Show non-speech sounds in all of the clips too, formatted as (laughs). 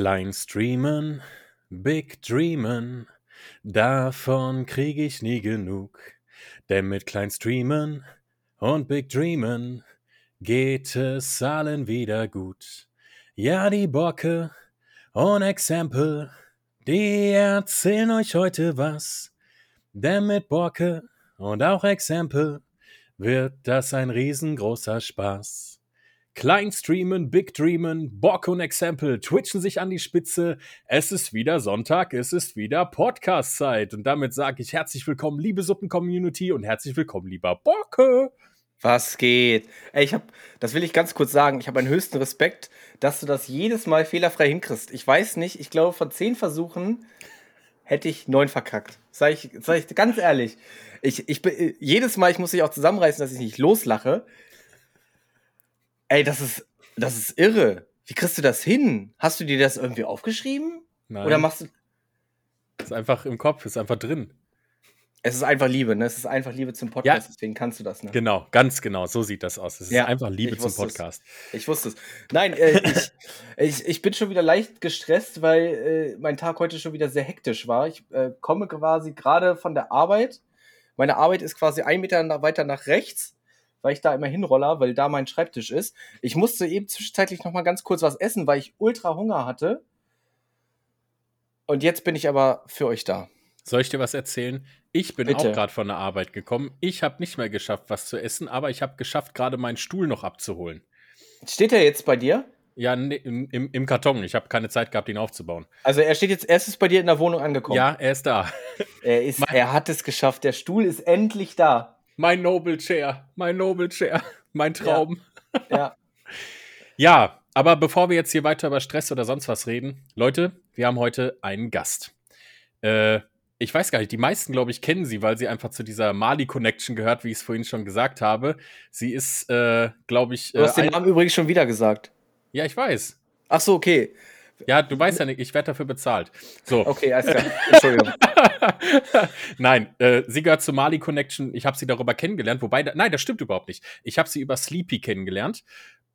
Klein streamen, big dreamen, davon krieg ich nie genug. Denn mit klein streamen und big dreamen geht es allen wieder gut. Ja, die Bocke und Exempel, die erzählen euch heute was. Denn mit Borke und auch Exempel wird das ein riesengroßer Spaß. Klein streamen, big dreamen, Bock und Exempel twitchen sich an die Spitze. Es ist wieder Sonntag, es ist wieder Podcast-Zeit. Und damit sage ich herzlich willkommen, liebe Suppen-Community und herzlich willkommen, lieber Bocke. Was geht? Ey, ich hab, das will ich ganz kurz sagen, ich habe einen höchsten Respekt, dass du das jedes Mal fehlerfrei hinkriegst. Ich weiß nicht, ich glaube, von zehn Versuchen hätte ich neun verkackt. Sag ich, sag ich ganz ehrlich. Ich, ich, jedes Mal, ich muss mich auch zusammenreißen, dass ich nicht loslache. Ey, das ist, das ist irre. Wie kriegst du das hin? Hast du dir das irgendwie aufgeschrieben? Nein. Oder machst du. Ist einfach im Kopf, ist einfach drin. Es ist einfach Liebe, ne? Es ist einfach Liebe zum Podcast, Ja. deswegen kannst du das, ne? Genau, ganz genau, so sieht das aus. Es ist Ja, einfach Liebe zum wusste es. Podcast. Ich wusste es. Nein, äh, (laughs) ich, ich, ich bin schon wieder leicht gestresst, weil äh, mein Tag heute schon wieder sehr hektisch war. Ich äh, komme quasi gerade von der Arbeit. Meine Arbeit ist quasi ein Meter weiter nach rechts, weil ich da immer hinroller, weil da mein Schreibtisch ist. Ich musste eben zwischenzeitlich noch mal ganz kurz was essen, weil ich ultra Hunger hatte. Und jetzt bin ich aber für euch da. Soll ich dir was erzählen? Ich bin Bitte. auch gerade von der Arbeit gekommen. Ich habe nicht mehr geschafft, was zu essen, aber ich habe geschafft, gerade meinen Stuhl noch abzuholen. Steht er jetzt bei dir? Ja, ne, im, im, Karton. Ich habe keine Zeit gehabt, ihn aufzubauen. Also er steht jetzt erstes bei dir in der Wohnung angekommen. Ja, er ist da. Er, ist, (laughs) er hat es geschafft. Der Stuhl ist endlich da. Mein Noble Chair, mein Noble Chair, mein Traum. Ja. (laughs) Ja, aber bevor wir jetzt hier weiter über Stress oder sonst was reden, Leute, wir haben heute einen Gast. Äh, ich weiß gar nicht, die meisten, glaube ich, kennen sie, weil sie einfach zu dieser Mali-Connection gehört, wie ich es vorhin schon gesagt habe. Sie ist, äh, glaube ich, Du hast äh, den Namen übrigens schon wieder gesagt. ja, ich weiß. Ach so, okay. Ja, du weißt ja nicht, ich werde dafür bezahlt. So. Okay, alles klar. (laughs) Entschuldigung. (laughs) nein, äh, sie gehört zur Mali Connection. Ich habe sie darüber kennengelernt. Wobei, da, nein, das stimmt überhaupt nicht. Ich habe sie über Sleepy kennengelernt.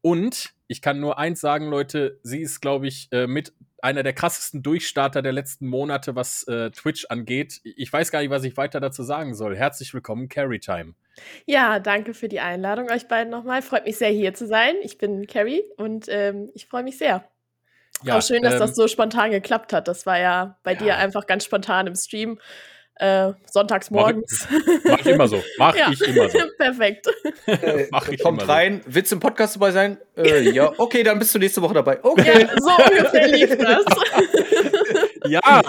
Und ich kann nur eins sagen, Leute, sie ist, glaube ich, äh, mit einer der krassesten Durchstarter der letzten Monate, was äh, Twitch angeht. Ich weiß gar nicht, was ich weiter dazu sagen soll. Herzlich willkommen, Carry Time. Ja, danke für die Einladung euch beiden nochmal. Freut mich sehr, hier zu sein. Ich bin Carrie und ähm, ich freue mich sehr. Ja, Auch schön, dass ähm, das so spontan geklappt hat. Das war ja bei Ja. dir einfach ganz spontan im Stream. Äh, sonntags Mach ich- morgens. Mach ich immer so. Mach (laughs) Ja. ich immer so. (laughs) Perfekt. Äh, Mach ich kommt immer so. rein. Willst du im Podcast dabei sein? Äh, ja. (laughs) Okay, dann bist du nächste Woche dabei. Okay. Ja, so ungefähr lief das. Ja,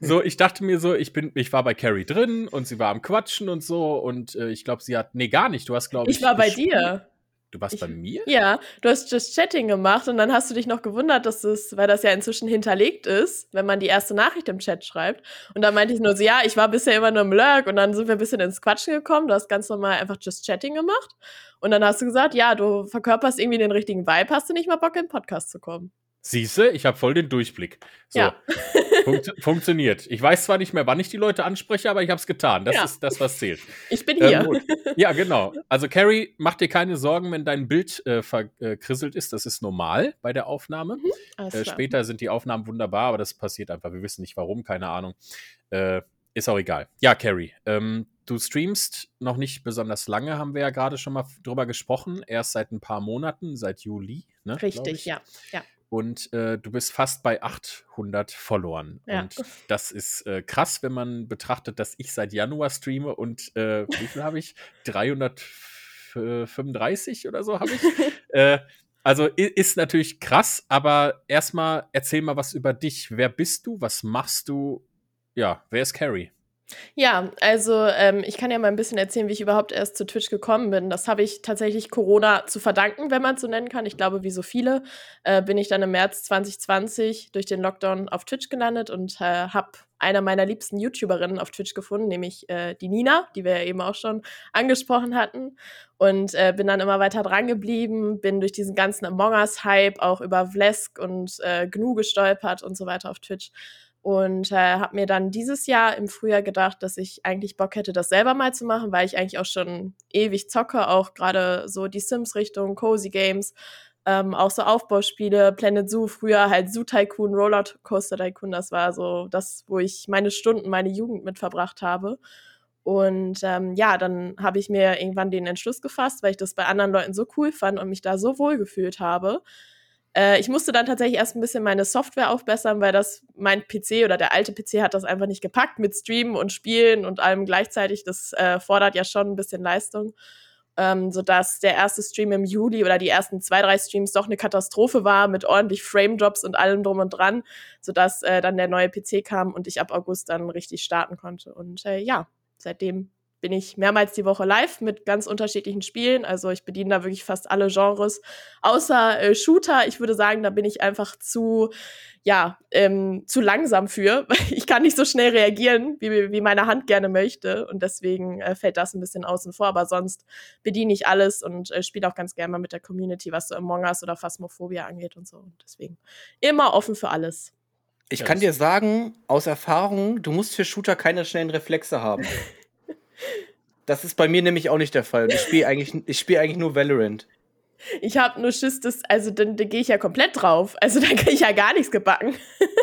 so, ich dachte mir so, ich bin, ich war bei Carrie drin und sie war am Quatschen und so und äh, ich glaube, sie hat, nee, gar nicht, du hast, glaube ich. Ich war bei dir. Du warst Ich- bei mir? Ja, du hast Just Chatting gemacht und dann hast du dich noch gewundert, dass es, weil das ja inzwischen hinterlegt ist, wenn man die erste Nachricht im Chat schreibt. Und dann meinte ich nur so, ja, ich war bisher immer nur im Lurk und dann sind wir ein bisschen ins Quatschen gekommen. Du hast ganz normal einfach Just Chatting gemacht. Und dann hast du gesagt, ja, du verkörperst irgendwie den richtigen Vibe, hast du nicht mal Bock, in den Podcast zu kommen. Siehste, ich habe voll den Durchblick. So, Ja. funkt, (laughs) funktioniert. Ich weiß zwar nicht mehr, wann ich die Leute anspreche, aber ich habe es getan. Das Ja. ist das, was zählt. Ich bin Ähm, hier. gut. (laughs) Ja, genau. Also, Carrie, mach dir keine Sorgen, wenn dein Bild äh, verkrisselt ist. Das ist normal bei der Aufnahme. Alles Äh, später sind die Aufnahmen wunderbar, aber das passiert einfach. Wir wissen nicht warum, keine Ahnung. Äh, ist auch egal. Ja, Carrie, ähm, du streamst noch nicht besonders lange, haben wir ja gerade schon mal drüber gesprochen. Erst seit ein paar Monaten, seit Juli. Ne, Richtig, ich. ja. ja. Und äh, du bist fast bei 800 Followern. Ja. Und das ist äh, krass, wenn man betrachtet, dass ich seit Januar streame und äh, wie viel habe ich? 335 oder so habe ich. (laughs) äh, also ist natürlich krass, aber erstmal erzähl mal was über dich. Wer bist du? Was machst du? Ja, wer ist Carrie? Ja, also ähm, ich kann ja mal ein bisschen erzählen, wie ich überhaupt erst zu Twitch gekommen bin. Das habe ich tatsächlich Corona zu verdanken, wenn man es so nennen kann. Ich glaube, wie so viele äh, bin ich dann im März 2020 durch den Lockdown auf Twitch gelandet und äh, habe einer meiner liebsten YouTuberinnen auf Twitch gefunden, nämlich äh, die Nina, die wir ja eben auch schon angesprochen hatten. Und äh, bin dann immer weiter dran geblieben, bin durch diesen ganzen Among Us-Hype auch über Vlesk und äh, Gnu gestolpert und so weiter auf Twitch und äh, habe mir dann dieses Jahr im Frühjahr gedacht, dass ich eigentlich Bock hätte, das selber mal zu machen, weil ich eigentlich auch schon ewig zocke, auch gerade so die Sims-Richtung, Cozy Games. Ähm, auch so Aufbauspiele, Planet Zoo, früher halt Zoo Tycoon, Roller Coaster Tycoon, das war so das, wo ich meine Stunden, meine Jugend mit verbracht habe. Und ähm, ja, dann habe ich mir irgendwann den Entschluss gefasst, weil ich das bei anderen Leuten so cool fand und mich da so wohl gefühlt habe. Äh, ich musste dann tatsächlich erst ein bisschen meine Software aufbessern, weil das mein PC oder der alte PC hat das einfach nicht gepackt mit Streamen und Spielen und allem gleichzeitig. Das äh, fordert ja schon ein bisschen Leistung. Ähm, sodass der erste Stream im Juli oder die ersten zwei, drei Streams doch eine Katastrophe war mit ordentlich Frame-Drops und allem drum und dran, sodass äh, dann der neue PC kam und ich ab August dann richtig starten konnte. Und äh, ja, seitdem bin ich mehrmals die Woche live mit ganz unterschiedlichen Spielen. Also ich bediene da wirklich fast alle Genres, außer äh, Shooter. Ich würde sagen, da bin ich einfach zu, ja, ähm, zu langsam für. (laughs) Ich kann nicht so schnell reagieren, wie, wie meine Hand gerne möchte. Und deswegen äh, fällt das ein bisschen außen vor. Aber sonst bediene ich alles und äh, spiele auch ganz gerne mal mit der Community, was so Among Us oder Phasmophobia angeht und so. Und deswegen immer offen für alles. Ich kann dir sagen, aus Erfahrung, du musst für Shooter keine schnellen Reflexe haben. (laughs) Das ist bei mir nämlich auch nicht der Fall. Ich spiele eigentlich, spiel eigentlich nur Valorant. Ich habe nur Schiss, dass, also dann, dann gehe ich ja komplett drauf. Also da kriege ich ja gar nichts gebacken. (laughs)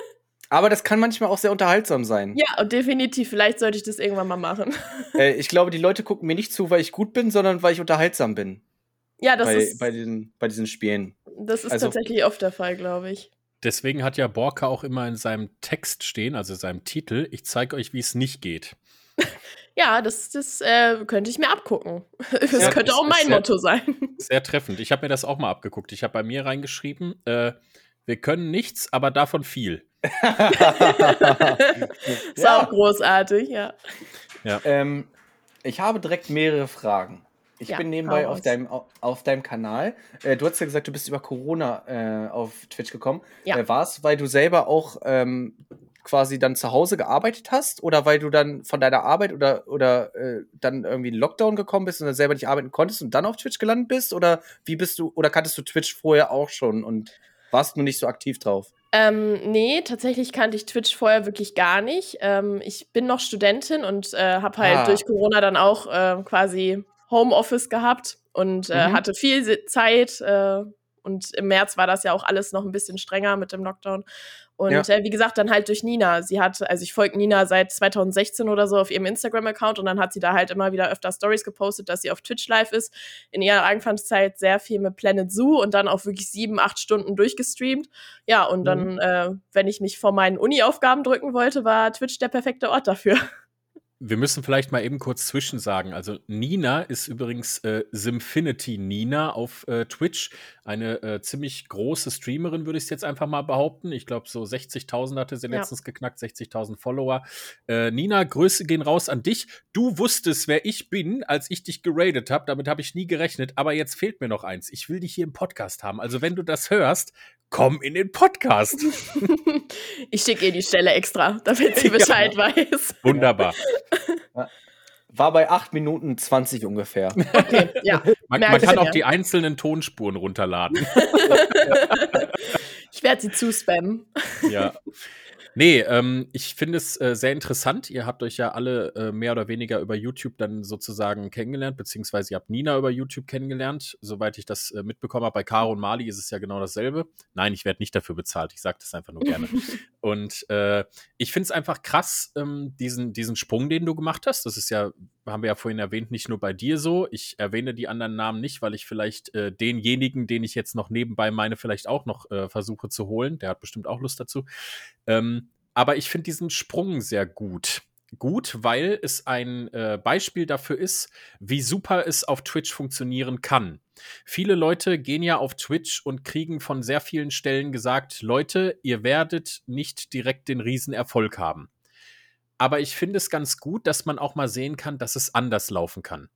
Aber das kann manchmal auch sehr unterhaltsam sein. Ja, und definitiv. Vielleicht sollte ich das irgendwann mal machen. (laughs) Äh, ich glaube, die Leute gucken mir nicht zu, weil ich gut bin, sondern weil ich unterhaltsam bin. Ja, das bei, ist. Bei diesen, bei diesen Spielen. Das ist also, tatsächlich oft der Fall, glaube ich. Deswegen hat ja Borka auch immer in seinem Text stehen, also seinem Titel, ich zeige euch, wie es nicht geht. Ja, das, das äh, könnte ich mir abgucken. (laughs) Das ja, könnte auch mein sehr, Motto sein. Sehr treffend. Ich habe mir das auch mal abgeguckt. Ich habe bei mir reingeschrieben, äh, wir können nichts, aber davon viel. (laughs) (laughs) ist ja. auch großartig, ja. ja. Ähm, ich habe direkt mehrere Fragen. Ich ja, bin nebenbei auf deinem, auf deinem Kanal. Äh, du hast ja gesagt, du bist über Corona äh, auf Twitch gekommen. Ja. Äh, War es, weil du selber auch ähm, quasi dann zu Hause gearbeitet hast oder weil du dann von deiner Arbeit oder, oder äh, dann irgendwie in Lockdown gekommen bist und dann selber nicht arbeiten konntest und dann auf Twitch gelandet bist? Oder wie bist du, oder kanntest du Twitch vorher auch schon und warst nur nicht so aktiv drauf? Ähm, nee, tatsächlich kannte ich Twitch vorher wirklich gar nicht. Ähm, ich bin noch Studentin und äh, habe halt ah. durch Corona dann auch äh, quasi Homeoffice gehabt und äh, mhm. hatte viel Zeit. Äh, und im März war das ja auch alles noch ein bisschen strenger mit dem Lockdown. Und ja. äh, wie gesagt, dann halt durch Nina. Sie hat, also ich folge Nina seit 2016 oder so auf ihrem Instagram-Account und dann hat sie da halt immer wieder öfter Stories gepostet, dass sie auf Twitch live ist. In ihrer Anfangszeit sehr viel mit Planet Zoo und dann auch wirklich sieben, acht Stunden durchgestreamt. Ja, und dann, mhm. äh, wenn ich mich vor meinen Uni-Aufgaben drücken wollte, war Twitch der perfekte Ort dafür. Wir müssen vielleicht mal eben kurz zwischensagen. Also Nina ist übrigens äh, Simfinity Nina auf äh, Twitch. Eine äh, ziemlich große Streamerin, würde ich es jetzt einfach mal behaupten. Ich glaube, so 60.000 hatte sie ja. letztens geknackt, 60.000 Follower. Äh, Nina, Grüße gehen raus an dich. Du wusstest, wer ich bin, als ich dich geradet habe. Damit habe ich nie gerechnet. Aber jetzt fehlt mir noch eins. Ich will dich hier im Podcast haben. Also wenn du das hörst, komm in den Podcast. (laughs) ich schicke ihr die Stelle extra, damit sie (laughs) Bescheid ja. weiß. Wunderbar. War bei 8 Minuten 20 ungefähr. Okay, ja. Man, man kann auch ja. die einzelnen Tonspuren runterladen. (laughs) ich werde sie zuspammen. Ja. Nee, ähm, ich finde es äh, sehr interessant. Ihr habt euch ja alle äh, mehr oder weniger über YouTube dann sozusagen kennengelernt, beziehungsweise ihr habt Nina über YouTube kennengelernt, soweit ich das äh, mitbekommen habe. Bei Caro und Mali ist es ja genau dasselbe. Nein, ich werde nicht dafür bezahlt. Ich sage das einfach nur gerne. (laughs) und äh, ich finde es einfach krass, ähm, diesen, diesen Sprung, den du gemacht hast. Das ist ja, haben wir ja vorhin erwähnt, nicht nur bei dir so. Ich erwähne die anderen Namen nicht, weil ich vielleicht äh, denjenigen, den ich jetzt noch nebenbei meine, vielleicht auch noch äh, versuche zu holen. Der hat bestimmt auch Lust dazu. Ähm, aber ich finde diesen Sprung sehr gut. Gut, weil es ein äh, Beispiel dafür ist, wie super es auf Twitch funktionieren kann. Viele Leute gehen ja auf Twitch und kriegen von sehr vielen Stellen gesagt, Leute, ihr werdet nicht direkt den Riesenerfolg haben. Aber ich finde es ganz gut, dass man auch mal sehen kann, dass es anders laufen kann.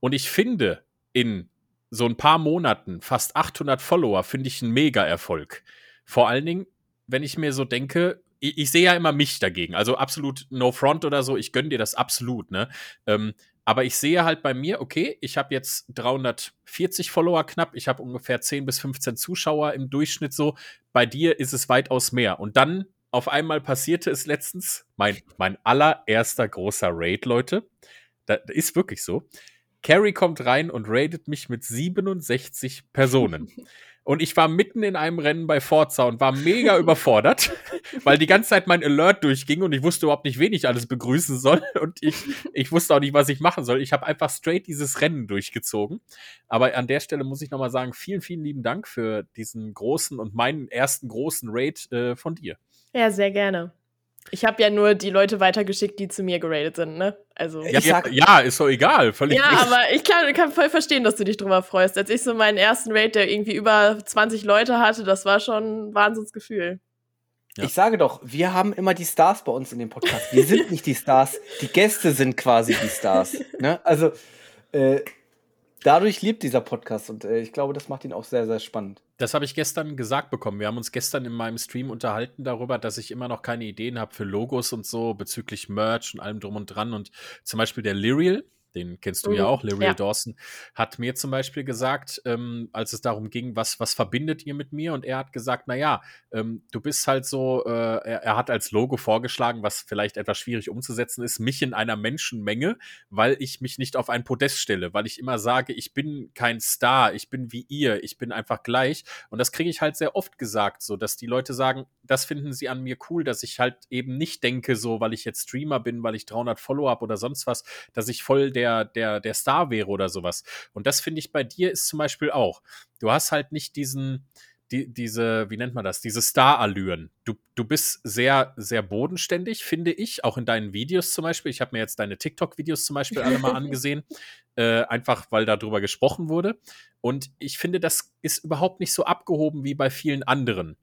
Und ich finde, in so ein paar Monaten fast 800 Follower finde ich einen Mega-Erfolg. Vor allen Dingen, wenn ich mir so denke, ich, ich sehe ja immer mich dagegen. Also absolut no front oder so. Ich gönne dir das absolut, ne? Ähm, aber ich sehe halt bei mir, okay, ich habe jetzt 340 Follower knapp, ich habe ungefähr 10 bis 15 Zuschauer im Durchschnitt so. Bei dir ist es weitaus mehr. Und dann auf einmal passierte es letztens, mein, mein allererster großer Raid, Leute. Das ist wirklich so. Carrie kommt rein und raidet mich mit 67 Personen. (laughs) und ich war mitten in einem Rennen bei Forza und war mega (laughs) überfordert, weil die ganze Zeit mein Alert durchging und ich wusste überhaupt nicht, wen ich alles begrüßen soll und ich, ich wusste auch nicht, was ich machen soll. Ich habe einfach straight dieses Rennen durchgezogen. Aber an der Stelle muss ich nochmal sagen, vielen, vielen lieben Dank für diesen großen und meinen ersten großen Raid äh, von dir. Ja, sehr gerne. Ich habe ja nur die Leute weitergeschickt, die zu mir geradet sind, ne? Also. Ja, ja, ja ist so egal. Völlig ja, richtig. aber ich kann, kann voll verstehen, dass du dich drüber freust. Als ich so meinen ersten Raid, der irgendwie über 20 Leute hatte, das war schon ein Wahnsinnsgefühl. Ja. Ich sage doch, wir haben immer die Stars bei uns in dem Podcast. Wir sind (laughs) nicht die Stars, die Gäste sind quasi die Stars. Ne? Also, äh, dadurch lebt dieser Podcast und äh, ich glaube, das macht ihn auch sehr, sehr spannend. Das habe ich gestern gesagt bekommen. Wir haben uns gestern in meinem Stream unterhalten darüber, dass ich immer noch keine Ideen habe für Logos und so bezüglich Merch und allem drum und dran. Und zum Beispiel der Lyriel, den kennst du mhm. ja auch, Larry ja. Dawson, hat mir zum Beispiel gesagt, ähm, als es darum ging, was, was verbindet ihr mit mir? Und er hat gesagt, naja, ähm, du bist halt so, äh, er, er, hat als Logo vorgeschlagen, was vielleicht etwas schwierig umzusetzen ist, mich in einer Menschenmenge, weil ich mich nicht auf ein Podest stelle, weil ich immer sage, ich bin kein Star, ich bin wie ihr, ich bin einfach gleich. Und das kriege ich halt sehr oft gesagt, so, dass die Leute sagen, das finden sie an mir cool, dass ich halt eben nicht denke, so, weil ich jetzt Streamer bin, weil ich 300 Follower habe oder sonst was, dass ich voll der der, der, der Star wäre oder sowas. Und das finde ich bei dir ist zum Beispiel auch. Du hast halt nicht diesen, die, diese, wie nennt man das, diese Star-Allüren. Du, du bist sehr, sehr bodenständig, finde ich, auch in deinen Videos zum Beispiel. Ich habe mir jetzt deine TikTok-Videos zum Beispiel alle mal (laughs) angesehen, äh, einfach weil darüber gesprochen wurde. Und ich finde, das ist überhaupt nicht so abgehoben wie bei vielen anderen.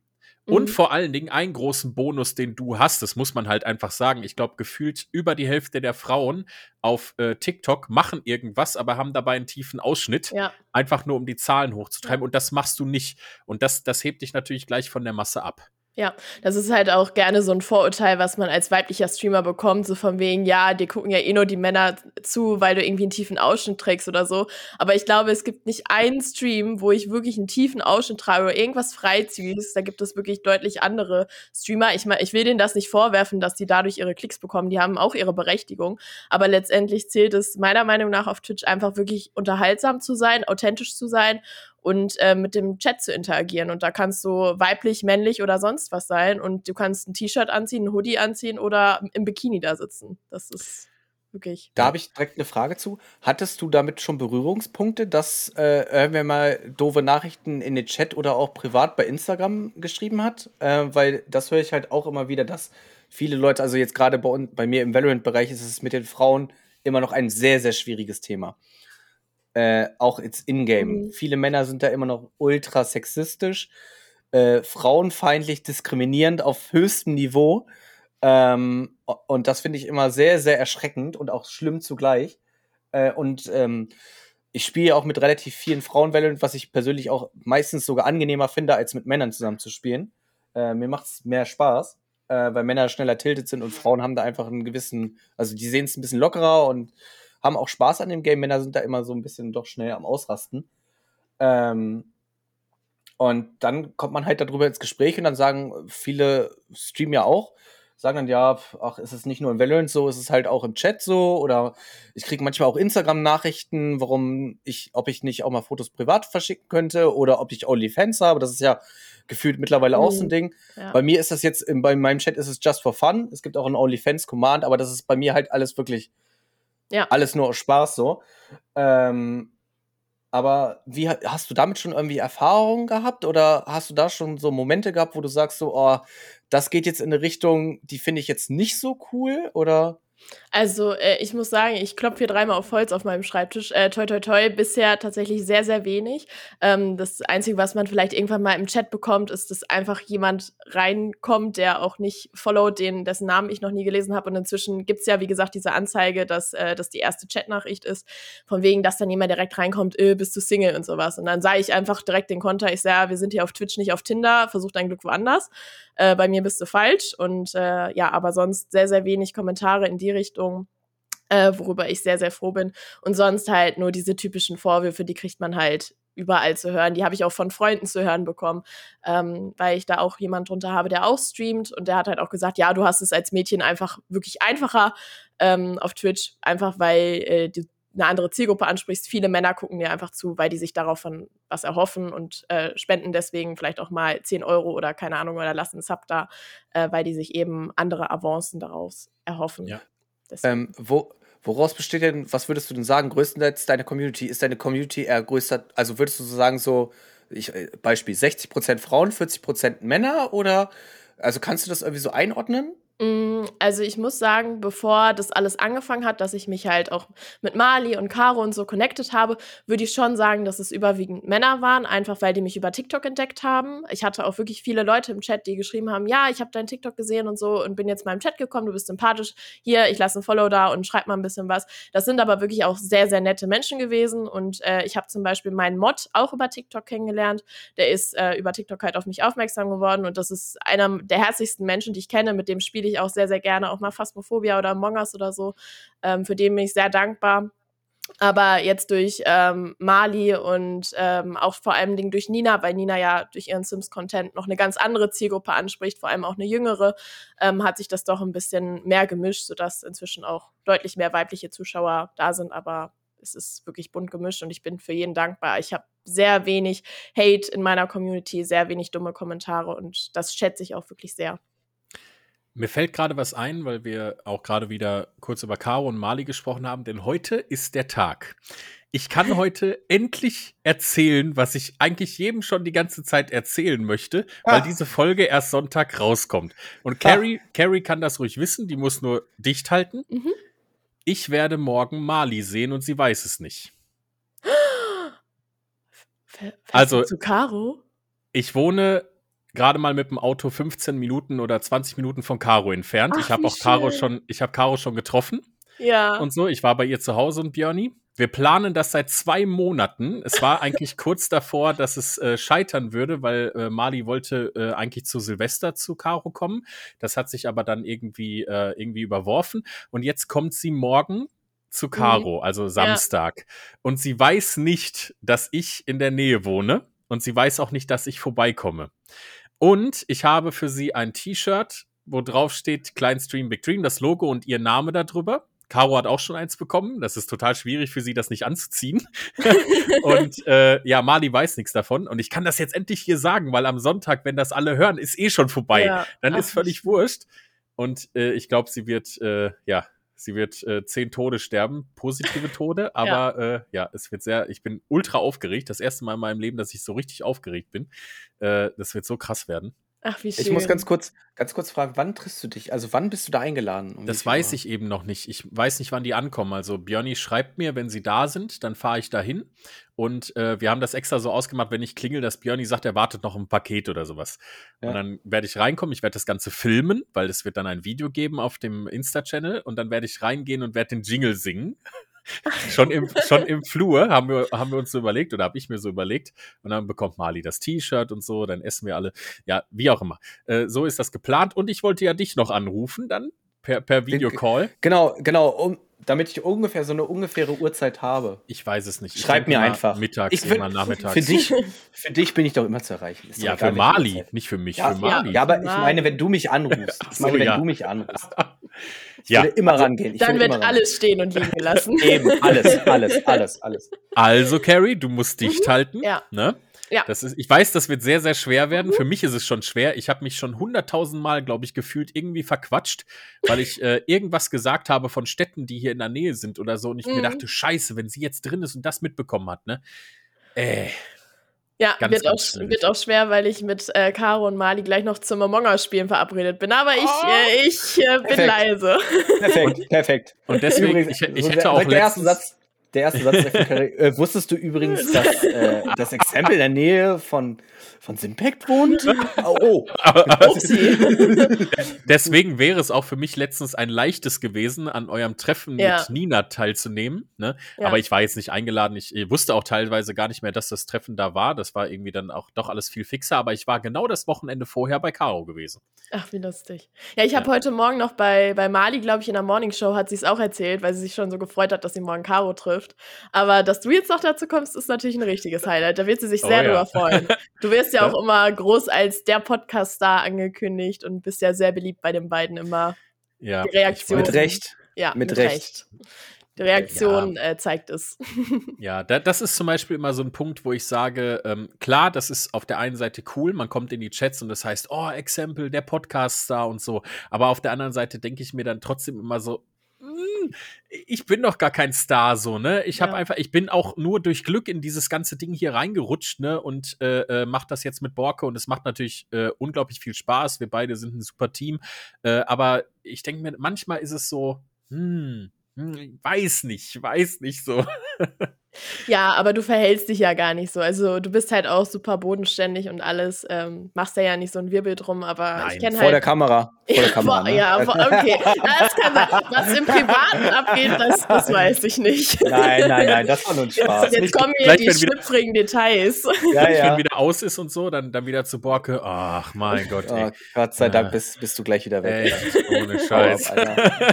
Und mhm. vor allen Dingen einen großen Bonus, den du hast, das muss man halt einfach sagen. Ich glaube, gefühlt über die Hälfte der Frauen auf äh, TikTok machen irgendwas, aber haben dabei einen tiefen Ausschnitt. Ja. Einfach nur, um die Zahlen hochzutreiben. Und das machst du nicht. Und das, das hebt dich natürlich gleich von der Masse ab. Ja, das ist halt auch gerne so ein Vorurteil, was man als weiblicher Streamer bekommt, so von wegen, ja, dir gucken ja eh nur die Männer zu, weil du irgendwie einen tiefen Ausschnitt trägst oder so. Aber ich glaube, es gibt nicht einen Stream, wo ich wirklich einen tiefen Ausschnitt trage oder irgendwas Freizügiges. Da gibt es wirklich deutlich andere Streamer. Ich meine, ich will denen das nicht vorwerfen, dass die dadurch ihre Klicks bekommen. Die haben auch ihre Berechtigung. Aber letztendlich zählt es meiner Meinung nach auf Twitch einfach wirklich unterhaltsam zu sein, authentisch zu sein und äh, mit dem Chat zu interagieren. Und da kannst du weiblich, männlich oder sonst was sein. Und du kannst ein T-Shirt anziehen, ein Hoodie anziehen oder im Bikini da sitzen. Das ist wirklich. Da habe ich direkt eine Frage zu. Hattest du damit schon Berührungspunkte, dass äh, irgendwer mal doofe Nachrichten in den Chat oder auch privat bei Instagram geschrieben hat? Äh, weil das höre ich halt auch immer wieder, dass viele Leute, also jetzt gerade bei, bei mir im Valorant-Bereich ist es mit den Frauen immer noch ein sehr, sehr schwieriges Thema äh, auch jetzt in-game. Mhm. Viele Männer sind da immer noch ultra sexistisch, äh, frauenfeindlich, diskriminierend auf höchstem Niveau. Ähm, und das finde ich immer sehr, sehr erschreckend und auch schlimm zugleich. Äh, und ähm, ich spiele auch mit relativ vielen Frauen Valorant, was ich persönlich auch meistens sogar angenehmer finde, als mit Männern zusammen zu spielen. Äh, mir macht es mehr Spaß, äh, weil Männer schneller tiltet sind und Frauen haben da einfach einen gewissen, also die sehen es ein bisschen lockerer und haben auch Spaß an dem Game. Männer sind da immer so ein bisschen doch schnell am Ausrasten. Ähm, und dann kommt man halt darüber ins Gespräch und dann sagen viele Stream ja auch, sagen dann, ja, ach, ist es nicht nur in Valorant so, ist es halt auch im Chat so oder ich kriege manchmal auch Instagram-Nachrichten, warum ich, ob ich nicht auch mal Fotos privat verschicken könnte oder ob ich OnlyFans habe. Das ist ja gefühlt mittlerweile mhm. auch so ein mhm. Ding. Ja. Bei mir ist das jetzt, in, bei meinem Chat ist es just for fun. Es gibt auch ein OnlyFans-Command, aber das ist bei mir halt alles wirklich ja. Alles nur aus Spaß so. Ähm, aber wie hast du damit schon irgendwie Erfahrungen gehabt oder hast du da schon so Momente gehabt, wo du sagst so, oh, das geht jetzt in eine Richtung, die finde ich jetzt nicht so cool oder? Also, äh, ich muss sagen, ich klopfe hier dreimal auf Holz auf meinem Schreibtisch. Äh, toi, toi, toi, bisher tatsächlich sehr, sehr wenig. Ähm, das Einzige, was man vielleicht irgendwann mal im Chat bekommt, ist, dass einfach jemand reinkommt, der auch nicht followt, den, dessen Namen ich noch nie gelesen habe. Und inzwischen gibt's ja, wie gesagt, diese Anzeige, dass äh, das die erste Chatnachricht ist, von wegen, dass dann jemand direkt reinkommt, äh, bist du Single und sowas. Und dann sage ich einfach direkt den Konter, ich ja, wir sind hier auf Twitch, nicht auf Tinder, versuch dein Glück woanders. Äh, bei mir bist du falsch. Und äh, ja, aber sonst sehr, sehr wenig Kommentare in die Richtung. Äh, worüber ich sehr, sehr froh bin. Und sonst halt nur diese typischen Vorwürfe, die kriegt man halt überall zu hören. Die habe ich auch von Freunden zu hören bekommen, ähm, weil ich da auch jemand drunter habe, der auch streamt und der hat halt auch gesagt, ja, du hast es als Mädchen einfach wirklich einfacher ähm, auf Twitch, einfach weil äh, du eine andere Zielgruppe ansprichst. Viele Männer gucken dir einfach zu, weil die sich darauf von was erhoffen und äh, spenden deswegen vielleicht auch mal 10 Euro oder keine Ahnung oder lassen Sub da, äh, weil die sich eben andere Avancen daraus erhoffen. Ja. Ähm, wo, woraus besteht denn, was würdest du denn sagen, größtenteils deine Community? Ist deine Community eher größer, also würdest du so sagen, so, ich, äh, Beispiel 60% Frauen, 40% Männer oder, also kannst du das irgendwie so einordnen? Mm, also ich muss sagen, bevor das alles angefangen hat, dass ich mich halt auch mit Mali und Caro und so connected habe, würde ich schon sagen, dass es überwiegend Männer waren, einfach weil die mich über TikTok entdeckt haben. Ich hatte auch wirklich viele Leute im Chat, die geschrieben haben, ja, ich habe dein TikTok gesehen und so und bin jetzt mal im Chat gekommen, du bist sympathisch, hier, ich lasse ein Follow da und schreib mal ein bisschen was. Das sind aber wirklich auch sehr, sehr nette Menschen gewesen und äh, ich habe zum Beispiel meinen Mod auch über TikTok kennengelernt. Der ist äh, über TikTok halt auf mich aufmerksam geworden und das ist einer der herzlichsten Menschen, die ich kenne, mit dem spiele ich auch sehr, sehr gerne, auch mal Phasmophobia oder Among Us oder so. Ähm, für den bin ich sehr dankbar. Aber jetzt durch ähm, Mali und ähm, auch vor allem durch Nina, weil Nina ja durch ihren Sims-Content noch eine ganz andere Zielgruppe anspricht, vor allem auch eine jüngere, ähm, hat sich das doch ein bisschen mehr gemischt, sodass inzwischen auch deutlich mehr weibliche Zuschauer da sind. Aber es ist wirklich bunt gemischt und ich bin für jeden dankbar. Ich habe sehr wenig Hate in meiner Community, sehr wenig dumme Kommentare und das schätze ich auch wirklich sehr. Mir fällt gerade was ein, weil wir auch gerade wieder kurz über Caro und Mali gesprochen haben, denn heute ist der Tag. Ich kann (laughs) heute endlich erzählen, was ich eigentlich jedem schon die ganze Zeit erzählen möchte, weil ah. diese Folge erst Sonntag rauskommt. Und ah. Carrie. Carrie kann das ruhig wissen, die muss nur dicht halten. Mhm. Ich werde morgen Mali sehen und sie weiß es nicht. (gasps) also zu Caro? Ich wohne gerade mal mit dem Auto 15 Minuten oder 20 Minuten von Caro entfernt. Ach, ich habe auch Caro schon, ich habe Caro schon getroffen. Ja. Und so, ich war bei ihr zu Hause und Björni. Wir planen das seit zwei Monaten. Es war (laughs) eigentlich kurz davor, dass es äh, scheitern würde, weil äh, Mali wollte äh, eigentlich zu Silvester zu Caro kommen. Das hat sich aber dann irgendwie, äh, irgendwie überworfen. Und jetzt kommt sie morgen zu Caro, mhm. also Samstag. Ja. Und sie weiß nicht, dass ich in der Nähe wohne. Und sie weiß auch nicht, dass ich vorbeikomme. Und ich habe für sie ein T-Shirt, wo drauf steht Klein Stream Big Dream, das Logo und ihr Name darüber. Caro hat auch schon eins bekommen. Das ist total schwierig für sie, das nicht anzuziehen. (laughs) und äh, ja, Mali weiß nichts davon. Und ich kann das jetzt endlich hier sagen, weil am Sonntag, wenn das alle hören, ist eh schon vorbei. Ja. Dann ist völlig wurscht. Und äh, ich glaube, sie wird, äh, ja, sie wird äh, zehn Tode sterben, positive (laughs) Tode, aber ja. Äh, ja, es wird sehr, ich bin ultra aufgeregt. Das erste Mal in meinem Leben, dass ich so richtig aufgeregt bin. Äh, das wird so krass werden. Ach, wie schön. Ich muss ganz kurz, ganz kurz fragen, wann triffst du dich? Also wann bist du da eingeladen? Um das weiß ich eben noch nicht. Ich weiß nicht, wann die ankommen. Also Björni schreibt mir, wenn sie da sind, dann fahre ich dahin. Und äh, wir haben das extra so ausgemacht, wenn ich klingel, dass Björni sagt, er wartet noch ein Paket oder sowas. Ja. Und dann werde ich reinkommen, ich werde das Ganze filmen, weil es wird dann ein Video geben auf dem Insta-Channel und dann werde ich reingehen und werde den Jingle singen (laughs) schon, im, schon im Flur haben wir, haben wir uns so überlegt oder habe ich mir so überlegt. Und dann bekommt Mali das T-Shirt und so, dann essen wir alle. Ja, wie auch immer. Äh, so ist das geplant. Und ich wollte ja dich noch anrufen dann per, per Videocall. Genau, genau. Um, damit ich ungefähr so eine ungefähre Uhrzeit habe. Ich weiß es nicht. Ich Schreib mir einfach. Mittags, ich immer nachmittags. Für dich, (laughs) für dich bin ich doch immer zu erreichen. ja, für Mali, nicht für mich. Ja, für Mali. Ja, aber ich meine, wenn du mich anrufst. Ich meine, wenn du mich anrufst. (laughs) Ich ja. würde immer rangehen. Ich Dann wird alles stehen und liegen gelassen. (laughs) Eben, alles, (laughs) alles, alles, alles. Also, Carrie, du musst dicht mhm. halten. Ja. Ne? Ja. Das ist, ich weiß, das wird sehr, sehr schwer werden. Mhm. Für mich ist es schon schwer. Ich habe mich schon hunderttausend Mal, glaube ich, gefühlt irgendwie verquatscht, weil ich äh, irgendwas gesagt habe von Städten, die hier in der Nähe sind oder so. Und ich mhm. mir dachte, scheiße, wenn sie jetzt drin ist und das mitbekommen hat, ne? Äh. Ja, ganz, wird, ganz auch, wird auch schwer, weil ich mit äh, Caro und Mali gleich noch zum Among Us spielen verabredet bin. Aber ich, oh. äh, ich äh, bin perfekt. leise. Perfekt, perfekt. Und deswegen, ich, ich hätte auch letztens, Satz, der erste Satz der Karriere. Äh, wusstest du übrigens, (laughs) dass äh, das Exempel in der Nähe von, von Simpact wohnt? (laughs) Oh, (laughs) Deswegen wäre es auch für mich letztens ein leichtes gewesen, an eurem Treffen ja. mit Nina teilzunehmen. Ne? Ja. Aber ich war jetzt nicht eingeladen. Ich, ich wusste auch teilweise gar nicht mehr, dass das Treffen da war. Das war irgendwie dann auch doch alles viel fixer. Aber ich war genau das Wochenende vorher bei Caro gewesen. Ach, wie lustig. Ja, ich habe ja. heute Morgen noch bei, bei Mali, glaube ich, in der Morning Show hat sie es auch erzählt, weil sie sich schon so gefreut hat, dass sie morgen Caro trifft. Aber dass du jetzt noch dazu kommst, ist natürlich ein richtiges Highlight. Da wird sie sich oh sehr oh, ja. drüber freuen. Du wirst ja auch immer groß als der Podcast-Star angekündigt und bist ja sehr beliebt bei den beiden immer. Ja. Die Reaktion. Mit Recht. Ja, mit, mit Recht. Recht. Die Reaktion ja. äh, zeigt es. (laughs) ja, da, das ist zum Beispiel immer so ein Punkt, wo ich sage, ähm, klar, das ist auf der einen Seite cool, man kommt in die Chats und das heißt, oh, Exempel, der Podcast-Star und so. Aber auf der anderen Seite denke ich mir dann trotzdem immer so, ich bin doch gar kein Star so, ne? Ich habe ja. einfach, ich bin auch nur durch Glück in dieses ganze Ding hier reingerutscht, ne? Und äh, äh, mach das jetzt mit Borke und es macht natürlich äh, unglaublich viel Spaß. Wir beide sind ein super Team. Äh, aber ich denke mir, manchmal ist es so, hm, hm, weiß nicht, weiß nicht so. (laughs) Ja, aber du verhältst dich ja gar nicht so. Also du bist halt auch super bodenständig und alles. Ähm, machst ja ja nicht so ein Wirbel drum, aber Nein, ich kenne halt. Vor der Kamera. Vor ja, der (laughs) Kamera. Vor, ne? Ja, vor, okay. Das kann sein. Was im Privaten (laughs) abgeht, das, das weiß ich nicht. Nein, nein, nein, das war nur ein Spaß. Jetzt, jetzt kommen hier die schlüpfrigen Details. Ja, ja. Wenn wieder aus ist und so, dann, dann wieder zu Borke. Ach, mein Gott. Oh, Gott sei Dank bist, bist du gleich wieder weg. Echt, ohne Scheiß.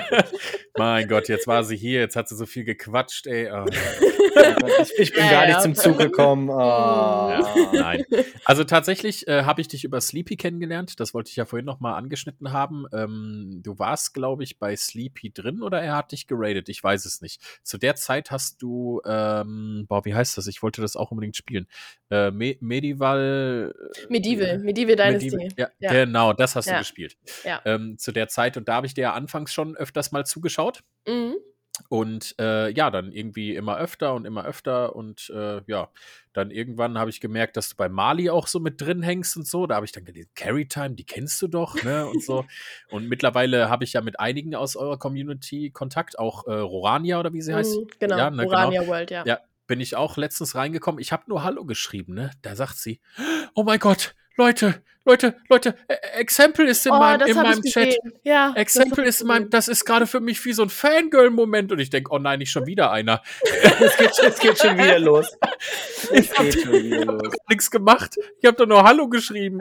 (laughs) mein Gott, jetzt war sie hier, jetzt hat sie so viel gequatscht, ey. Oh. (laughs) Ich, ich bin ja, gar nicht zum Zug gekommen. Oh. Ja, nein. Also tatsächlich äh, habe ich dich über Sleepy kennengelernt. Das wollte ich ja vorhin noch mal angeschnitten haben. Ähm, du warst, glaube ich, bei Sleepy drin oder er hat dich geradet. Ich weiß es nicht. Zu der Zeit hast du, ähm, boah, wie heißt das? Ich wollte das auch unbedingt spielen. Äh, Me Medieval. Äh, Medieval, Medieval Dynasty. Medieval, ja, ja, genau, das hast du gespielt. Ja. Ähm, zu der Zeit und da habe ich dir ja anfangs schon öfters mal zugeschaut. Mhm. Und äh, ja, dann irgendwie immer öfter und immer öfter. Und äh, ja, dann irgendwann habe ich gemerkt, dass du bei Mali auch so mit drin hängst und so. Da habe ich dann gelesen, Carry Time, die kennst du doch, ne? Und so. (laughs) und mittlerweile habe ich ja mit einigen aus eurer Community Kontakt, auch äh, Rorania oder wie sie heißt. Mhm, genau, ja, ne, genau. Rorania genau. World, ja. Ja, bin ich auch letztens reingekommen. Ich habe nur Hallo geschrieben, ne? Da sagt sie, oh mein Gott, Leute, Leute, Leute, Exempel ist in oh, meinem, in meinem Chat. Ja, Exempel ist in meinem, das ist gerade für mich wie so ein Fangirl-Moment und ich denke, oh nein, nicht schon wieder einer. (laughs) es, geht, es geht schon wieder los. Es geht schon wieder los. nichts gemacht. Ich habe doch nur Hallo geschrieben.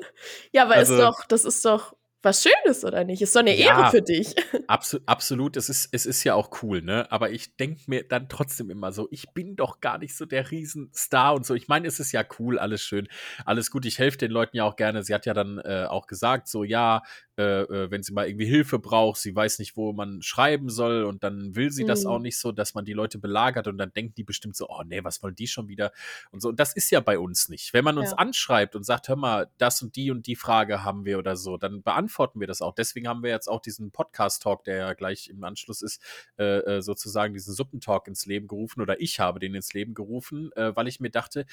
(laughs) ja, aber also, ist doch, das ist doch was Schönes, oder nicht? Ist doch eine ja, Ehre für dich. (laughs) Abso absolut, es ist, es ist ja auch cool, ne? Aber ich denke mir dann trotzdem immer so, ich bin doch gar nicht so der Riesenstar und so. Ich meine, es ist ja cool, alles schön, alles gut. Ich helfe den Leuten ja auch gerne. Sie hat ja dann äh, auch gesagt, so, ja, äh, äh, wenn sie mal irgendwie Hilfe braucht, sie weiß nicht, wo man schreiben soll und dann will sie mhm. das auch nicht so, dass man die Leute belagert und dann denken die bestimmt so, oh nee, was wollen die schon wieder und so. Und das ist ja bei uns nicht. Wenn man uns ja. anschreibt und sagt, hör mal, das und die und die Frage haben wir oder so, dann beantworten wir das auch. Deswegen haben wir jetzt auch diesen Podcast-Talk, der ja gleich im Anschluss ist, äh, äh sozusagen diesen Suppentalk ins Leben gerufen oder ich habe den ins Leben gerufen, äh, weil ich mir dachte,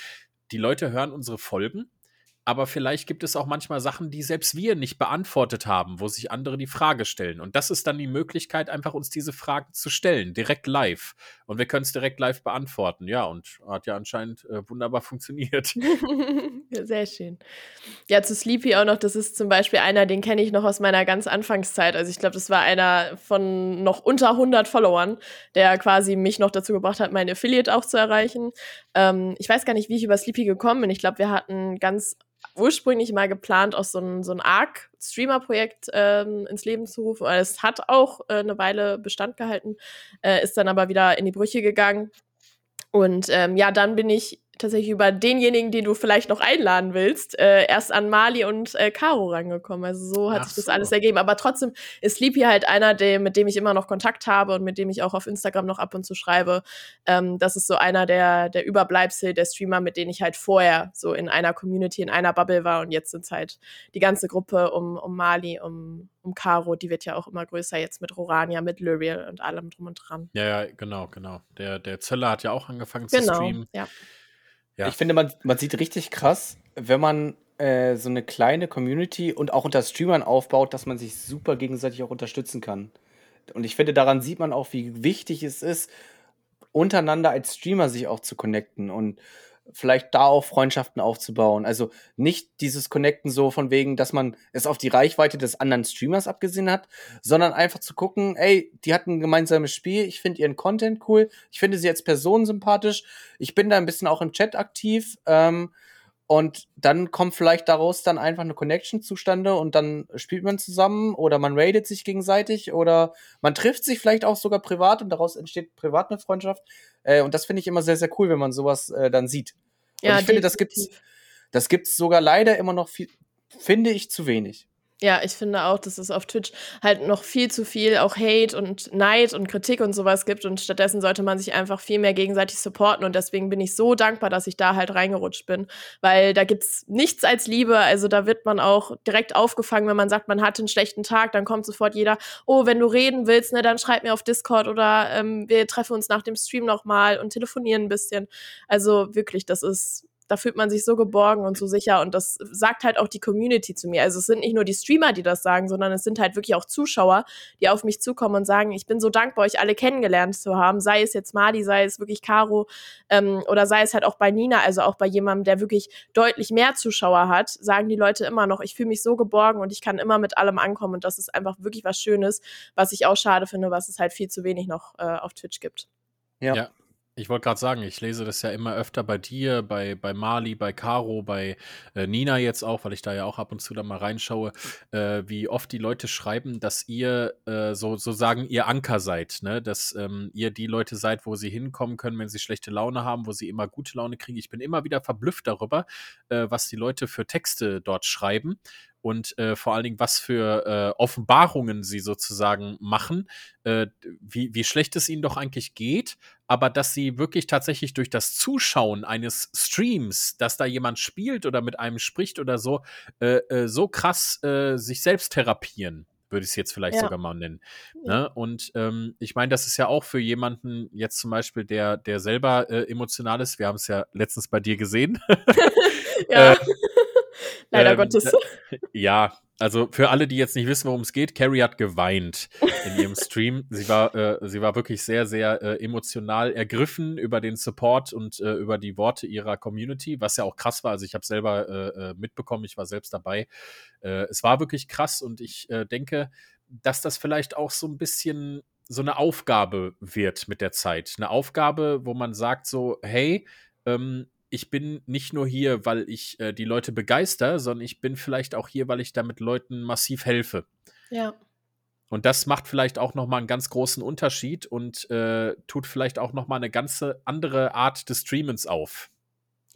die Leute hören unsere Folgen aber vielleicht gibt es auch manchmal Sachen, die selbst wir nicht beantwortet haben, wo sich andere die Frage stellen. Und das ist dann die Möglichkeit, einfach uns diese Fragen zu stellen, direkt live. Und wir können es direkt live beantworten. Ja, und hat ja anscheinend äh, wunderbar funktioniert. (laughs) sehr schön. Ja, zu Sleepy auch noch, das ist zum Beispiel einer, den kenne ich noch aus meiner ganz Anfangszeit. Also ich glaube, das war einer von noch unter 100 Followern, der quasi mich noch dazu gebracht hat, mein Affiliate auch zu erreichen. Ähm, ich weiß gar nicht, wie ich über Sleepy gekommen bin. Ich glaube, wir hatten ganz ursprünglich mal geplant, auch so ein, so ein Arc-Streamer-Projekt ähm, ins Leben zu rufen. Es hat auch äh, eine Weile Bestand gehalten, äh, ist dann aber wieder in die Brüche gegangen. Und ähm, ja, dann bin ich tatsächlich über denjenigen, den du vielleicht noch einladen willst, äh, erst an Mali und äh, Caro rangekommen. Also so hat Ach sich das so. alles ergeben. Aber trotzdem ist Sleepy halt einer, der, mit dem ich immer noch Kontakt habe und mit dem ich auch auf Instagram noch ab und zu schreibe. Ähm, das ist so einer der, der Überbleibsel der Streamer, mit denen ich halt vorher so in einer Community, in einer Bubble war. Und jetzt sind es halt die ganze Gruppe um, um Mali, um, um Caro. Die wird ja auch immer größer jetzt mit Rorania, mit Luriel und allem drum und dran. Ja, ja, genau, genau. Der, der Zöller hat ja auch angefangen genau, zu streamen. Ja. Ja. Ich finde, man, man sieht richtig krass, wenn man äh, so eine kleine Community und auch unter Streamern aufbaut, dass man sich super gegenseitig auch unterstützen kann. Und ich finde, daran sieht man auch, wie wichtig es ist, untereinander als Streamer sich auch zu connecten. Und vielleicht da auch Freundschaften aufzubauen. Also nicht dieses Connecten so von wegen, dass man es auf die Reichweite des anderen Streamers abgesehen hat, sondern einfach zu gucken, ey, die hatten ein gemeinsames Spiel, ich finde ihren Content cool, ich finde sie als Person sympathisch, ich bin da ein bisschen auch im Chat aktiv, ähm, und dann kommt vielleicht daraus dann einfach eine Connection zustande und dann spielt man zusammen oder man raidet sich gegenseitig oder man trifft sich vielleicht auch sogar privat und daraus entsteht privat eine Freundschaft. Äh, und das finde ich immer sehr, sehr cool, wenn man sowas äh, dann sieht. Und ja, ich finde, das gibt's, das gibt's sogar leider immer noch viel, finde ich zu wenig. Ja, ich finde auch, dass es auf Twitch halt noch viel zu viel auch Hate und Neid und Kritik und sowas gibt und stattdessen sollte man sich einfach viel mehr gegenseitig supporten und deswegen bin ich so dankbar, dass ich da halt reingerutscht bin, weil da gibt's nichts als Liebe, also da wird man auch direkt aufgefangen, wenn man sagt, man hatte einen schlechten Tag, dann kommt sofort jeder, oh, wenn du reden willst, ne, dann schreib mir auf Discord oder ähm, wir treffen uns nach dem Stream nochmal und telefonieren ein bisschen. Also wirklich, das ist da fühlt man sich so geborgen und so sicher. Und das sagt halt auch die Community zu mir. Also es sind nicht nur die Streamer, die das sagen, sondern es sind halt wirklich auch Zuschauer, die auf mich zukommen und sagen, ich bin so dankbar, euch alle kennengelernt zu haben. Sei es jetzt Mali, sei es wirklich Caro ähm, oder sei es halt auch bei Nina, also auch bei jemandem, der wirklich deutlich mehr Zuschauer hat, sagen die Leute immer noch, ich fühle mich so geborgen und ich kann immer mit allem ankommen. Und das ist einfach wirklich was Schönes, was ich auch schade finde, was es halt viel zu wenig noch äh, auf Twitch gibt. Ja. ja. Ich wollte gerade sagen, ich lese das ja immer öfter bei dir, bei, bei Mali, bei Caro, bei äh, Nina jetzt auch, weil ich da ja auch ab und zu da mal reinschaue, äh, wie oft die Leute schreiben, dass ihr äh, so sozusagen ihr Anker seid, ne? dass ähm, ihr die Leute seid, wo sie hinkommen können, wenn sie schlechte Laune haben, wo sie immer gute Laune kriegen. Ich bin immer wieder verblüfft darüber, äh, was die Leute für Texte dort schreiben und äh, vor allen Dingen, was für äh, Offenbarungen sie sozusagen machen, äh, wie, wie schlecht es ihnen doch eigentlich geht, aber dass sie wirklich tatsächlich durch das Zuschauen eines Streams, dass da jemand spielt oder mit einem spricht oder so, äh, äh, so krass äh, sich selbst therapieren würde ich es jetzt vielleicht ja. sogar mal nennen. Ne? Und ähm, ich meine, das ist ja auch für jemanden jetzt zum Beispiel, der, der selber äh, emotional ist. Wir haben es ja letztens bei dir gesehen. (laughs) ja. (laughs) äh, Leider ähm, Gottes. (laughs) Ja, also für alle, die jetzt nicht wissen, worum es geht, Carrie hat geweint in ihrem (laughs) Stream. Sie war, äh, sie war wirklich sehr, sehr äh, emotional ergriffen über den Support und äh, über die Worte ihrer Community, was ja auch krass war. Also ich habe selber äh, äh, mitbekommen, ich war selbst dabei. Äh, es war wirklich krass und ich denke, dass das vielleicht auch so ein bisschen so eine Aufgabe wird mit der Zeit. Eine Aufgabe, wo man sagt so, hey, ähm, ich bin nicht nur hier, weil ich äh, die Leute begeister, sondern ich bin vielleicht auch hier, weil ich damit Leuten massiv helfe. Ja. Und das macht vielleicht auch noch mal einen ganz großen Unterschied und äh, tut vielleicht auch noch mal eine ganze andere Art des Streamens auf.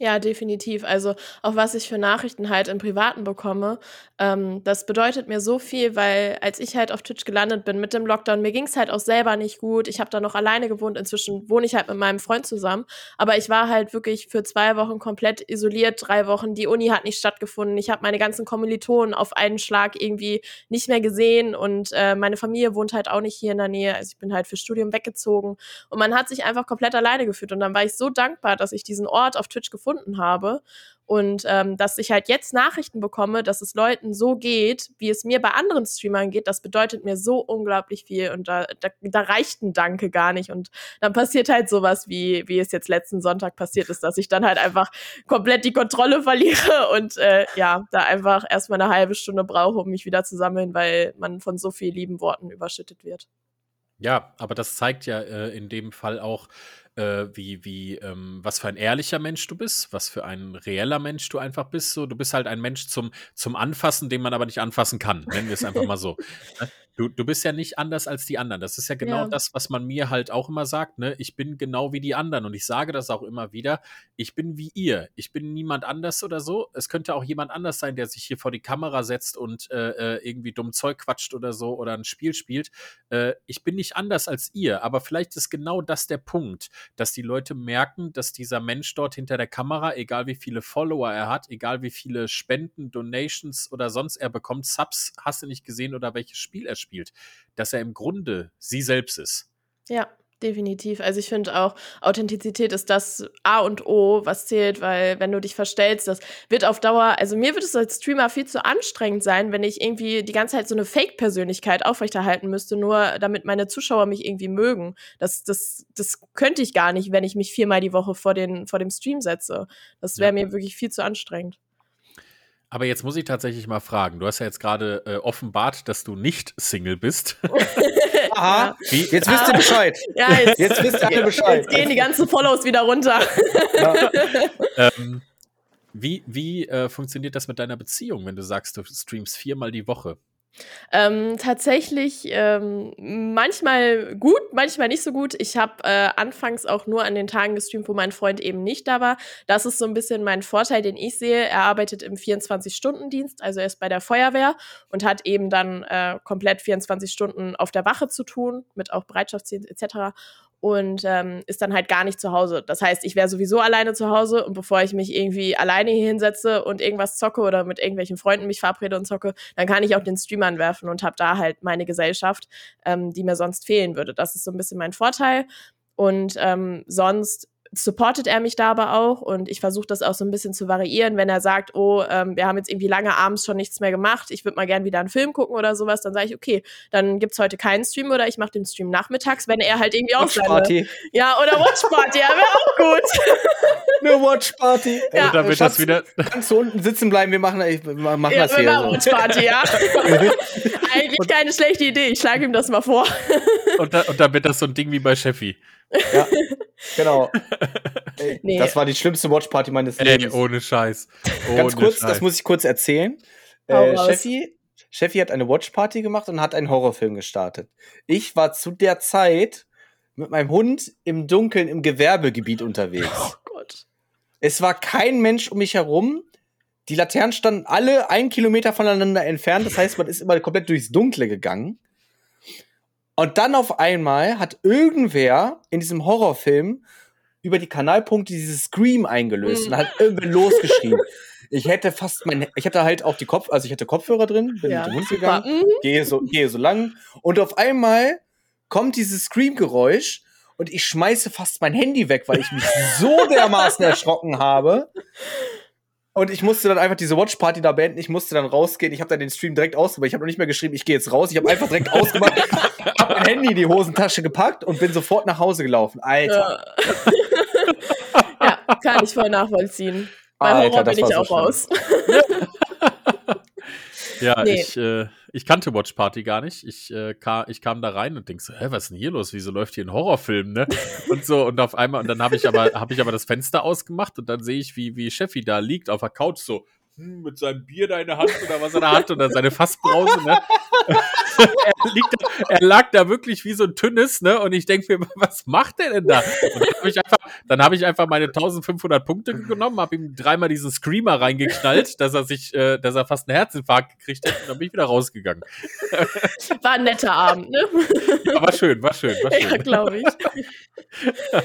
Ja, definitiv. Also auch was ich für Nachrichten halt im Privaten bekomme, ähm, das bedeutet mir so viel, weil als ich halt auf Twitch gelandet bin mit dem Lockdown, mir ging es halt auch selber nicht gut. Ich habe da noch alleine gewohnt. Inzwischen wohne ich halt mit meinem Freund zusammen. Aber ich war halt wirklich für zwei Wochen komplett isoliert, drei Wochen. Die Uni hat nicht stattgefunden. Ich habe meine ganzen Kommilitonen auf einen Schlag irgendwie nicht mehr gesehen und äh, meine Familie wohnt halt auch nicht hier in der Nähe. Also ich bin halt fürs Studium weggezogen und man hat sich einfach komplett alleine gefühlt. Und dann war ich so dankbar, dass ich diesen Ort auf Twitch gefunden gefunden habe. Und ähm, dass ich halt jetzt Nachrichten bekomme, dass es Leuten so geht, wie es mir bei anderen Streamern geht, das bedeutet mir so unglaublich viel. Und da, da, da reicht ein Danke gar nicht. Und dann passiert halt sowas, wie, wie es jetzt letzten Sonntag passiert ist, dass ich dann halt einfach komplett die Kontrolle verliere und äh, ja, da einfach erstmal eine halbe Stunde brauche, um mich wieder zu sammeln, weil man von so vielen lieben Worten überschüttet wird. Ja, aber das zeigt ja äh, in dem Fall auch, äh, wie, wie, ähm, was für ein ehrlicher Mensch du bist, was für ein reeller Mensch du einfach bist. So, du bist halt ein Mensch zum, zum Anfassen, den man aber nicht anfassen kann. Nennen wir es einfach mal so. (laughs) Ne? Du, du bist ja nicht anders als die anderen. Das ist ja genau ja. das, was man mir halt auch immer sagt. Ne? Ich bin genau wie die anderen. Und ich sage das auch immer wieder. Ich bin wie ihr. Ich bin niemand anders oder so. Es könnte auch jemand anders sein, der sich hier vor die Kamera setzt und äh, äh irgendwie dumm Zeug quatscht oder so oder ein Spiel spielt. Äh, ich bin nicht anders als ihr. Aber vielleicht ist genau das der Punkt, dass die Leute merken, dass dieser Mensch dort hinter der Kamera, egal wie viele Follower er hat, egal wie viele Spenden, Donations oder sonst er bekommt, Subs, hast du nicht gesehen oder welches Spiel er spielt dass er im Grunde sie selbst ist. Ja, definitiv. Also ich finde auch, Authentizität ist das A und O, was zählt, weil wenn du dich verstellst, das wird auf Dauer, also mir wird es als Streamer viel zu anstrengend sein, wenn ich irgendwie die ganze Zeit so eine Fake-Persönlichkeit aufrechterhalten müsste, nur damit meine Zuschauer mich irgendwie mögen. Das, das, das könnte ich gar nicht, wenn ich mich viermal die Woche vor, den, vor dem Stream setze. Das wäre ja. mir wirklich viel zu anstrengend. Aber jetzt muss ich tatsächlich mal fragen. Du hast ja jetzt gerade äh, offenbart, dass du nicht Single bist. (laughs) Aha, Wie? jetzt wisst ihr Bescheid. (laughs) Ja, jetzt, jetzt wisst ihr alle Bescheid. Jetzt gehen die ganzen Follows wieder runter. Ja. ähm, wie wie äh, funktioniert das mit deiner Beziehung, wenn du sagst, du streamst viermal die Woche? Ähm, tatsächlich ähm, manchmal gut, manchmal nicht so gut. Ich habe äh, anfangs auch nur an den Tagen gestreamt, wo mein Freund eben nicht da war. Das ist so ein bisschen mein Vorteil, den ich sehe. Er arbeitet im 24-Stunden-Dienst, also er ist bei der Feuerwehr und hat eben dann äh, komplett 24 Stunden auf der Wache zu tun, mit auch Bereitschaftsdienst etc und ähm, ist dann halt gar nicht zu Hause. Das heißt, ich wäre sowieso alleine zu Hause und bevor ich mich irgendwie alleine hier hinsetze und irgendwas zocke oder mit irgendwelchen Freunden mich verabrede und zocke, dann kann ich auch den Stream anwerfen und habe da halt meine Gesellschaft, ähm, die mir sonst fehlen würde. Das ist so ein bisschen mein Vorteil. Und ähm, sonst supportet er mich da aber auch und ich versuche das auch so ein bisschen zu variieren. Wenn er sagt, oh, ähm, wir haben jetzt irgendwie lange abends schon nichts mehr gemacht, ich würde mal gern wieder einen Film gucken oder sowas, dann sage ich, okay, dann gibt's heute keinen Stream oder ich mache den Stream nachmittags, wenn er halt irgendwie auch Watch Party. Ja, oder Watch Party, ja, wäre auch gut. (laughs) Eine Watch Party. Ja. Und damit Schatz, das wieder. Kannst du unten sitzen bleiben? Wir machen, ich, wir machen Ja, das hier. So. Watch Party, ja. (laughs) Eigentlich keine schlechte Idee, ich schlage ihm das mal vor. Und, da, und damit das so ein Ding wie bei Sheffi. Ja, (laughs) genau. (laughs) Ey, Nee. Das war die schlimmste Watch Party meines Ey, Lebens. ohne Scheiß. Ohne Ganz kurz, Scheiß. das muss ich kurz erzählen. Äh. Steffi, Steffi hat eine Watch Party gemacht und hat einen Horrorfilm gestartet. Ich war zu der Zeit mit meinem Hund im Dunkeln im Gewerbegebiet unterwegs. Oh Gott. Es war kein Mensch um mich herum. Die Laternen standen alle ein Kilometer voneinander entfernt. Das heißt, man ist immer komplett durchs Dunkle gegangen. Und dann auf einmal hat irgendwer in diesem Horrorfilm über die Kanalpunkte dieses Scream eingelöst Mhm. und hat irgendwer losgeschrien. (laughs) Ich hätte fast mein, ich hatte halt auch die Kopf, also ich hatte Kopfhörer drin, bin Ja, mit dem Hund gegangen, Mhm. gehe so, gehe so lang und auf einmal kommt dieses Scream-Geräusch und ich schmeiße fast mein Handy weg, weil ich mich so dermaßen erschrocken habe. Und ich musste dann einfach diese Watch-Party da beenden. Ich musste dann rausgehen. Ich habe dann den Stream direkt ausgemacht. Ich habe noch nicht mehr geschrieben, ich gehe jetzt raus. Ich habe einfach direkt ausgemacht, (laughs) habe mein Handy in die Hosentasche gepackt und bin sofort nach Hause gelaufen. Alter, Ja. (laughs) ja, kann ich voll nachvollziehen. Bei Alter, Horror das bin ich war so auch schlimm. raus. (laughs) Ja, Nee. ich, äh, ich kannte Watch Party gar nicht. Ich, äh, kam, ich kam da rein und denk so, hä, was ist denn hier los? Wieso läuft hier ein Horrorfilm, ne? (laughs) Und so, und auf einmal, und dann habe ich aber, habe ich aber das Fenster ausgemacht und dann sehe ich, wie, wie Cheffi da liegt auf der Couch so, hm, mit seinem Bier da in der Hand oder was er da hat oder seine Fassbrause, ne? Er, liegt da, er lag da wirklich wie so ein Tünnes, ne? Und ich denke mir, was macht der denn da? Und dann habe ich einfach, dann habe ich einfach meine 1500 Punkte genommen, habe ihm dreimal diesen Screamer reingeknallt, dass er sich, äh, dass er fast einen Herzinfarkt gekriegt hätte und dann bin ich wieder rausgegangen. War ein netter Abend, ne? Ja, war schön, war schön, war ja, schön. glaube ich. ja.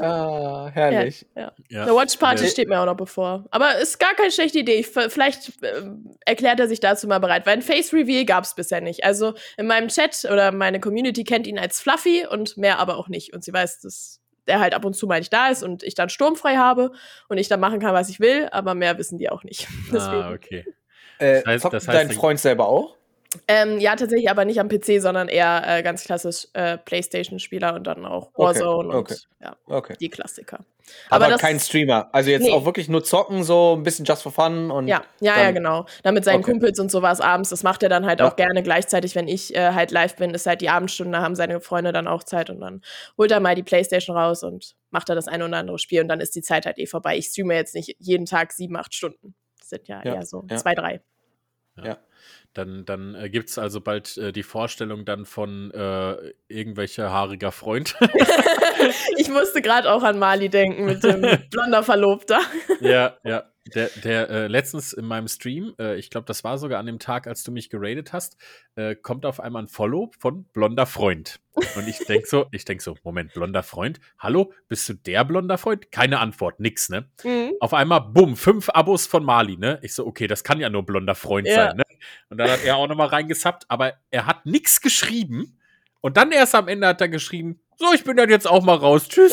Ah, herrlich. Ja. Ja. Eine Watch Party Ja. steht mir auch noch bevor. Aber ist gar keine schlechte Idee. Ich, vielleicht ähm, erklärt er sich dazu mal bereit, weil ein Face Reveal gab es bisher nicht. Also in meinem Chat oder meine Community kennt ihn als Fluffy und mehr aber auch nicht. Und sie weiß, dass der halt ab und zu mal nicht da ist und ich dann sturmfrei habe und ich dann machen kann, was ich will, aber mehr wissen die auch nicht. (laughs) Deswegen. Ah, okay. Äh, Das heißt- das heißt, dein Freund selber auch? Ähm, ja, tatsächlich aber nicht am PC, sondern eher äh, ganz klassisch äh, Playstation-Spieler und dann auch Okay, Warzone okay. und ja, Okay. die Klassiker. Aber, Aber das- kein Streamer. Also jetzt Nee. auch wirklich nur zocken, so ein bisschen just for fun und. Ja, ja, dann- ja, genau. Dann mit seinen Okay. Kumpels und sowas abends. Das macht er dann halt Ja. auch gerne gleichzeitig, wenn ich äh, halt live bin, ist halt die Abendstunde, haben seine Freunde dann auch Zeit und dann holt er mal die Playstation raus und macht er das eine oder andere Spiel und dann ist die Zeit halt eh vorbei. Ich streame jetzt nicht jeden Tag sieben, acht Stunden. Das sind ja, Ja, eher so ja. zwei, drei. Dann, dann äh, gibt es also bald äh, die Vorstellung dann von äh, irgendwelcher haariger Freund. (laughs) ich musste gerade auch an Mali denken mit dem (laughs) blonder Verlobter. ja, ja. Der, der äh, letztens in meinem Stream, äh, ich glaube, das war sogar an dem Tag, als du mich geradet hast, äh, kommt auf einmal ein Follow von blonder Freund. Und ich denk so, ich denk so, Moment, blonder Freund? Hallo, bist du der blonder Freund? Keine Antwort, nix, ne? Mhm. Auf einmal, bumm, fünf Abos von Mali, ne? Ich so, okay, das kann ja nur blonder Freund Ja. sein, ne? Und dann hat er auch nochmal reingesappt, aber er hat nix geschrieben. Und dann erst am Ende hat er geschrieben, so, ich bin dann jetzt auch mal raus. Tschüss.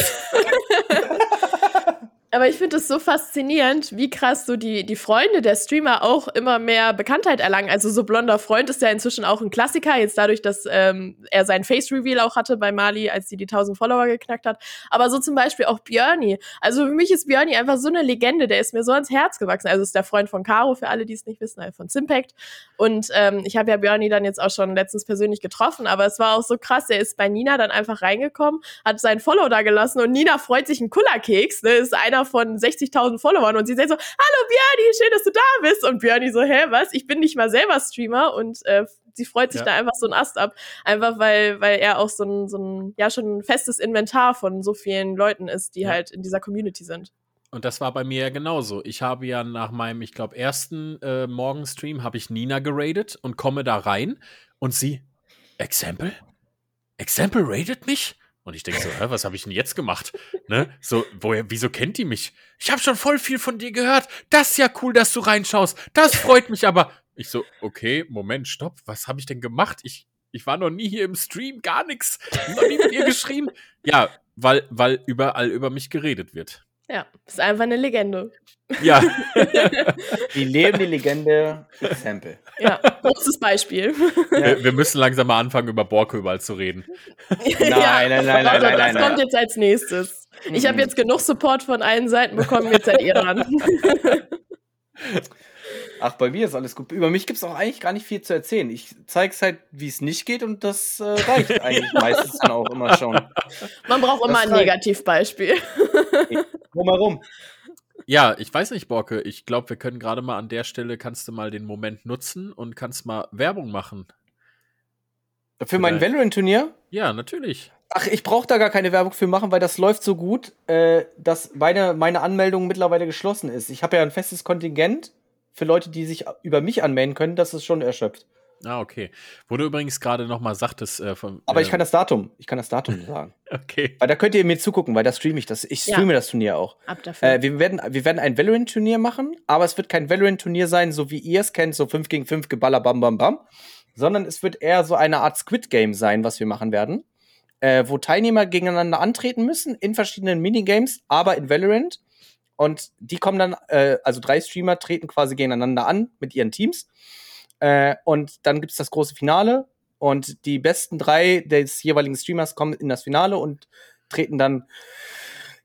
Aber ich finde es so faszinierend, wie krass so die, die Freunde der Streamer auch immer mehr Bekanntheit erlangen. Also so blonder Freund ist ja inzwischen auch ein Klassiker, jetzt dadurch, dass ähm, er sein Face-Reveal auch hatte bei Mali, als sie die 1000 Follower geknackt hat. Aber so zum Beispiel auch Björni. Also für mich ist Björni einfach so eine Legende, der ist mir so ans Herz gewachsen. Also ist der Freund von Caro, für alle, die es nicht wissen, also von Simpact. Und ähm, ich habe ja Björni dann jetzt auch schon letztens persönlich getroffen, aber es war auch so krass, er ist bei Nina dann einfach reingekommen, hat seinen Follow da gelassen und Nina freut sich einen Kullerkeks, ne? ist einer einer von 60.000 Followern und sie sagt so, hallo Björni, schön, dass du da bist. Und Björni so, hä, was? Ich bin nicht mal selber Streamer und äh, sie freut sich Ja. da einfach so ein Ast ab. Einfach weil, weil er auch so ein, so ein, ja, schon ein festes Inventar von so vielen Leuten ist, die Ja. halt in dieser Community sind. Und das war bei mir ja genauso. Ich habe ja nach meinem, ich glaube, ersten äh, Morgenstream habe ich Nina geradet und komme da rein und sie, Example? Example rated mich? Und ich denke so, hä, was habe ich denn jetzt gemacht? Ne? So, woher, wieso kennt die mich? Ich habe schon voll viel von dir gehört. Das ist ja cool, dass du reinschaust. Das freut mich aber. Ich so, okay, Moment, stopp. Was habe ich denn gemacht? Ich, ich war noch nie hier im Stream, gar nichts. Noch nie mit ihr geschrieben. Ja, weil, weil überall über mich geredet wird. Ja, ist einfach eine Legende. Ja. (laughs) Die lebende Legende Example. Ja, großes Beispiel. Wir, wir müssen langsam mal anfangen, über Borke überall zu reden. Nein, nein, nein, nein, also, nein, das nein, kommt nein. jetzt als nächstes. Ich habe Mhm. jetzt genug Support von allen Seiten bekommen, jetzt seid ihr dran. (laughs) Ach, bei mir ist alles gut. Über mich gibt es auch eigentlich gar nicht viel zu erzählen. Ich zeige es halt, wie es nicht geht und das äh, reicht (laughs) eigentlich meistens dann auch immer schon. Man braucht immer Das ein reicht. Negativbeispiel. Drumherum. Ja, ich weiß nicht, Borke. Ich glaube, wir können gerade mal an der Stelle, kannst du mal den Moment nutzen und kannst mal Werbung machen. Für mein Vielleicht. Valorant-Turnier? Ja, natürlich. Ach, ich brauche da gar keine Werbung für machen, weil das läuft so gut, äh, dass meine, meine Anmeldung mittlerweile geschlossen ist. Ich habe ja ein festes Kontingent für Leute, die sich über mich anmelden können, das ist schon erschöpft. Ah, okay. Wo du übrigens gerade noch mal sagtest, äh, von, Aber äh, ich kann das Datum, ich kann das Datum (laughs) sagen. Okay. Weil da könnt ihr mir zugucken, weil da streame ich das. Ich Ja. streame das Turnier auch. Ab dafür. Äh, wir, werden, wir werden ein Valorant-Turnier machen, aber es wird kein Valorant-Turnier sein, so wie ihr es kennt, so 5 gegen 5 Geballer, bam, bam, bam. Sondern es wird eher so eine Art Squid-Game sein, was wir machen werden. Äh, wo Teilnehmer gegeneinander antreten müssen in verschiedenen Minigames, aber in Valorant. Und die kommen dann, äh, also drei Streamer treten quasi gegeneinander an mit ihren Teams. Äh, und dann gibt es das große Finale. Und die besten drei des jeweiligen Streamers kommen in das Finale und treten dann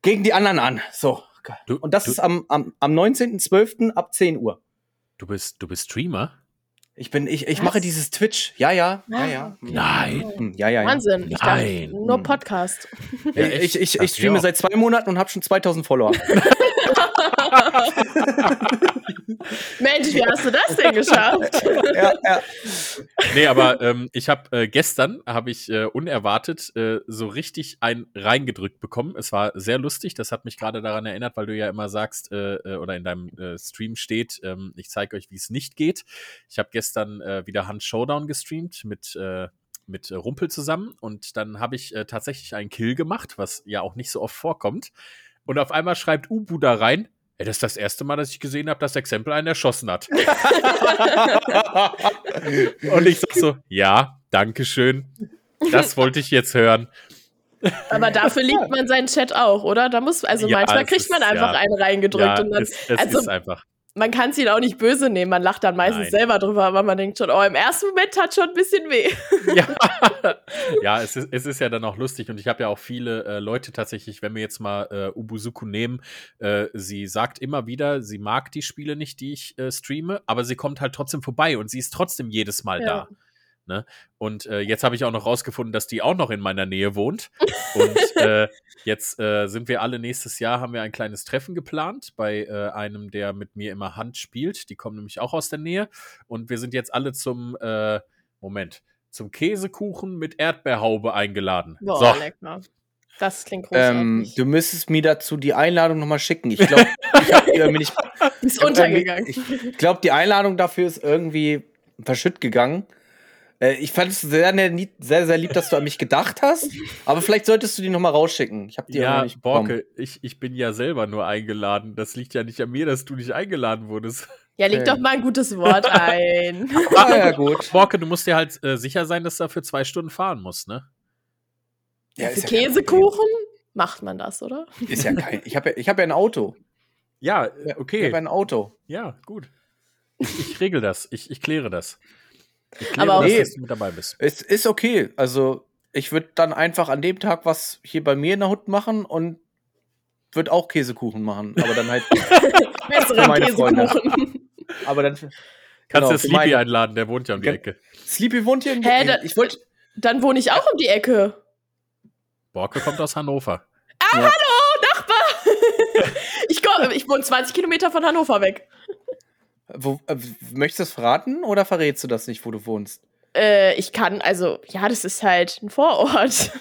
gegen die anderen an. So. Du, Und das du, ist am, am, am 19.12. ab 10 Uhr. du bist, du bist Streamer? Ich bin, ich, ich Was? mache dieses Twitch. Ja, ja, ja, Ah, ja. okay. Nein. Hm, Ja, ja, ja. Wahnsinn. Ich Nein. dachte, nur. Podcast. Ja, ich, ich, ich, ich streame seit zwei Monaten und habe schon 2000 Follower. (laughs) (laughs) (laughs) Mensch, wie hast du das denn geschafft? ja, ja. Nee, aber ähm, ich habe äh, gestern habe ich äh, unerwartet äh, so richtig ein reingedrückt bekommen. Es war sehr lustig. Das hat mich gerade daran erinnert, weil du ja immer sagst äh, äh, oder in deinem äh, Stream steht, ähm, ich zeige euch, wie es nicht geht. Ich habe gestern äh, wieder Hand Showdown gestreamt mit äh, mit äh, Rumpel zusammen und dann habe ich äh, tatsächlich einen Kill gemacht, was ja auch nicht so oft vorkommt. Und auf einmal schreibt Ubu da rein, ey, das ist das erste Mal, dass ich gesehen habe, dass Exempel einen erschossen hat. (laughs) Und ich sag so, ja, danke schön. Das wollte ich jetzt hören. Aber dafür liebt man seinen Chat auch, oder? Da muss, also Ja, manchmal kriegt ist- man einfach ja. einen reingedrückt ja, und dann, es, es also- ist einfach. Man kann es ihn auch nicht böse nehmen. Man lacht dann meistens Nein. selber drüber, aber man denkt schon, oh, im ersten Moment hat schon ein bisschen weh. (laughs) Ja, ja es, ist, es ist ja dann auch lustig und ich habe ja auch viele äh, Leute tatsächlich, wenn wir jetzt mal äh, Ubusuku nehmen, äh, sie sagt immer wieder, sie mag die Spiele nicht, die ich äh, streame, aber sie kommt halt trotzdem vorbei und sie ist trotzdem jedes Mal Ja. da. Ne? Und äh, jetzt habe ich auch noch rausgefunden, dass die auch noch in meiner Nähe wohnt. (laughs) Und äh, jetzt äh, sind wir alle nächstes Jahr, haben wir ein kleines Treffen geplant bei äh, einem, der mit mir immer Hand spielt. Die kommen nämlich auch aus der Nähe. Und wir sind jetzt alle zum, äh, Moment, zum Käsekuchen mit Erdbeerhaube eingeladen. Boah, so, lecker. Das klingt großartig. ähm, du müsstest mir dazu die Einladung nochmal schicken. Ich glaube, ich habe die irgendwie nicht. (laughs) Die ist untergegangen. Ich glaube, die Einladung dafür ist irgendwie verschütt gegangen. Äh, Ich fand es sehr, sehr, sehr, sehr lieb, dass du an mich gedacht hast. Aber vielleicht solltest du die nochmal rausschicken. Ich habe die noch ja, nicht bekommen. Borke, ich, ich bin ja selber nur eingeladen. Das liegt ja nicht an mir, dass du nicht eingeladen wurdest. Ja, leg Okay. doch mal ein gutes Wort ein. (laughs) Ah, ja, gut. Borke, du musst dir halt äh, sicher sein, dass du dafür zwei Stunden fahren musst, ne? Ja, Für ja Käsekuchen macht man das, oder? Ist ja kein. Ich habe ja, ich hab ja ein Auto. Ja, Ja, äh, Ich okay. habe ein Auto. Ja, gut. Ich, ich regel das. Ich, ich kläre das. Ich kläre Aber auch- Nee. dass du mit dabei bist. Es ist okay. Also, ich würde dann einfach an dem Tag was hier bei mir in der Hut machen und würde auch Käsekuchen machen. Aber dann halt. (laughs) Besseren meine Freunde. Käsekuchen. aber dann. Kannst genau, du für Sleepy meine- einladen, der wohnt ja um die Ecke. Sleepy wohnt hier in Hä, da- Ich wollte. Dann wohne ich auch um die Ecke. Borke kommt aus Hannover. Ja. (laughs) Ich Hannover, ich wohne 20 Kilometer von Hannover weg. Wo, äh, möchtest du das verraten oder verrätst du das nicht, wo du wohnst? Äh, ich kann, also, ja, das ist halt ein Vorort. (laughs)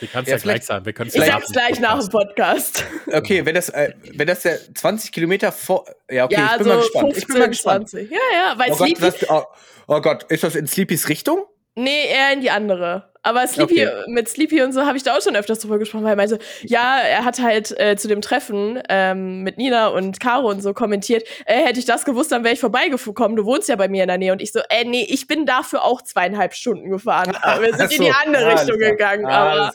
Wir können es Ja, ja, gleich sagen. Wir Ich verraten sag's gleich nach dem Podcast. Okay, wenn das, äh, wenn das der 20 Kilometer vor. Ja, okay, ja, ich bin so mal gespannt. 15, ich bin mal gespannt. 20. Ja, ja, weil Oh Gott, Sleepy, das, oh, oh Gott, ist das in Sleepys Richtung? Nee, eher in die andere. Aber Sleepy, Okay. mit Sleepy und so habe ich da auch schon öfters drüber gesprochen, weil er meinte, ja, er hat halt äh, zu dem Treffen ähm, mit Nina und Caro und so kommentiert, äh, hätte ich das gewusst, dann wäre ich vorbeigekommen, du wohnst ja bei mir in der Nähe. Und ich so, äh, nee, ich bin dafür auch zweieinhalb Stunden gefahren. Aber (laughs) wir sind Ach in die so. andere Ah, Richtung gegangen. Ah, aber.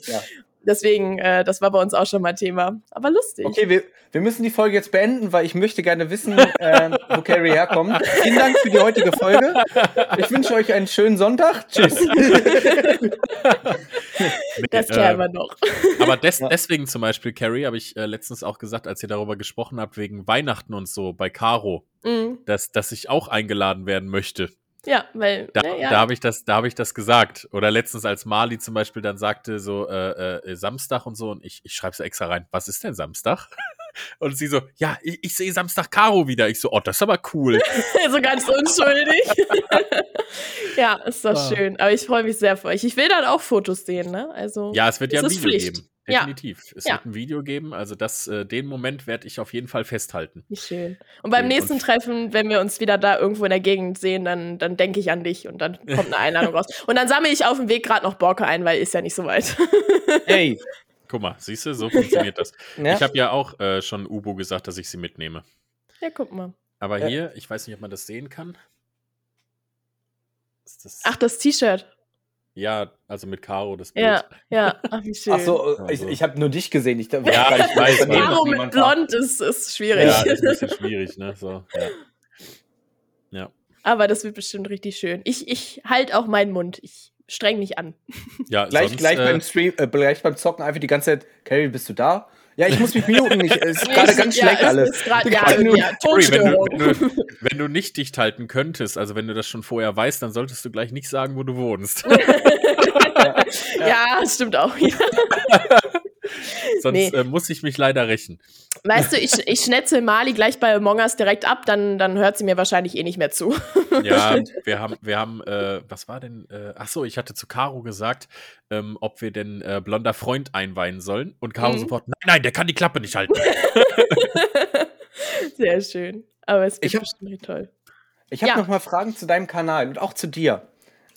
Deswegen, äh, das war bei uns auch schon mal Thema. Aber lustig. Okay, wir, wir müssen die Folge jetzt beenden, weil ich möchte gerne wissen, ähm, wo Carrie herkommt. Vielen Dank für die heutige Folge. Ich wünsche euch einen schönen Sonntag. Tschüss. (laughs) Das äh, klären wir noch. Aber des, deswegen zum Beispiel, Carrie, habe ich äh, letztens auch gesagt, als ihr darüber gesprochen habt, wegen Weihnachten und so bei Caro, Mhm. dass, dass ich auch eingeladen werden möchte. Ja, weil, Da, ne, ja. da habe ich das, da habe ich das gesagt. Oder letztens, als Mali zum Beispiel dann sagte, so äh, äh, Samstag und so, und ich, ich schreibe es extra rein, was ist denn Samstag? (laughs) Und sie so, ja, ich, ich sehe Samstag Caro wieder. Ich so, oh, das ist aber cool. (laughs) so ganz unschuldig. (laughs) ja, ist doch Ah. schön. Aber ich freue mich sehr für euch. Ich will dann auch Fotos sehen, ne? Also, Ja, es wird ja ein Video Pflicht. Geben. Ja. Definitiv. Es Ja. wird ein Video geben. Also das, äh, den Moment werde ich auf jeden Fall festhalten. wie schön. Und beim Und- nächsten Treffen, wenn wir uns wieder da irgendwo in der Gegend sehen, dann, dann denke ich an dich und dann (laughs) kommt eine Einladung raus. Und dann sammle ich auf dem Weg gerade noch Borke ein, weil ist ja nicht so weit. (laughs) Hey. Guck mal, siehst du, so funktioniert das. Ja. Ich habe ja auch äh, schon Ubo gesagt, dass ich sie mitnehme. ja, guck mal. Aber Ja. hier, ich weiß nicht, ob man das sehen kann. Ist das, Ach, das T-Shirt. Ja, also mit Caro das Bild. Ja, ja. (laughs) Ach, wie schön. Ach so, ich, Also. ich habe nur dich gesehen. Ich, Ja, ich weiß, Caro mit blond ist, ist schwierig. Ja, ist ein bisschen (laughs) schwierig, ne? So, ja. ja. Aber das wird bestimmt richtig schön. Ich, ich halt auch meinen Mund. Ich streng mich an. ja Gleich, sonst, gleich, äh, beim Stream, äh, gleich beim Zocken einfach die ganze Zeit, Carrie, bist du da? Ja, ich muss mich muten. Ich, es ist (laughs) gerade ganz ja, schlecht es alles. Grad, ja, nur- ja, Sorry, wenn du, wenn, du, wenn du nicht dicht halten könntest, also wenn du das schon vorher weißt, dann solltest du gleich nicht sagen, wo du wohnst. (laughs) (laughs) Ja, stimmt auch. Ja. Sonst Nee. äh, muss ich mich leider rächen. Weißt du, ich, ich schnetze Mali gleich bei Among Us direkt ab, dann, dann hört sie mir wahrscheinlich eh nicht mehr zu. (laughs) Ja, (laughs) wir haben, wir haben, äh, was war denn? Äh, ach so, ich hatte zu Caro gesagt, ähm, ob wir denn äh, blonder Freund einweihen sollen. Und Caro Mhm. sofort, nein, nein, der kann die Klappe nicht halten. (laughs) Sehr schön. Aber es hab- bestimmt toll. Ich habe Ja. noch mal Fragen zu deinem Kanal und auch zu dir.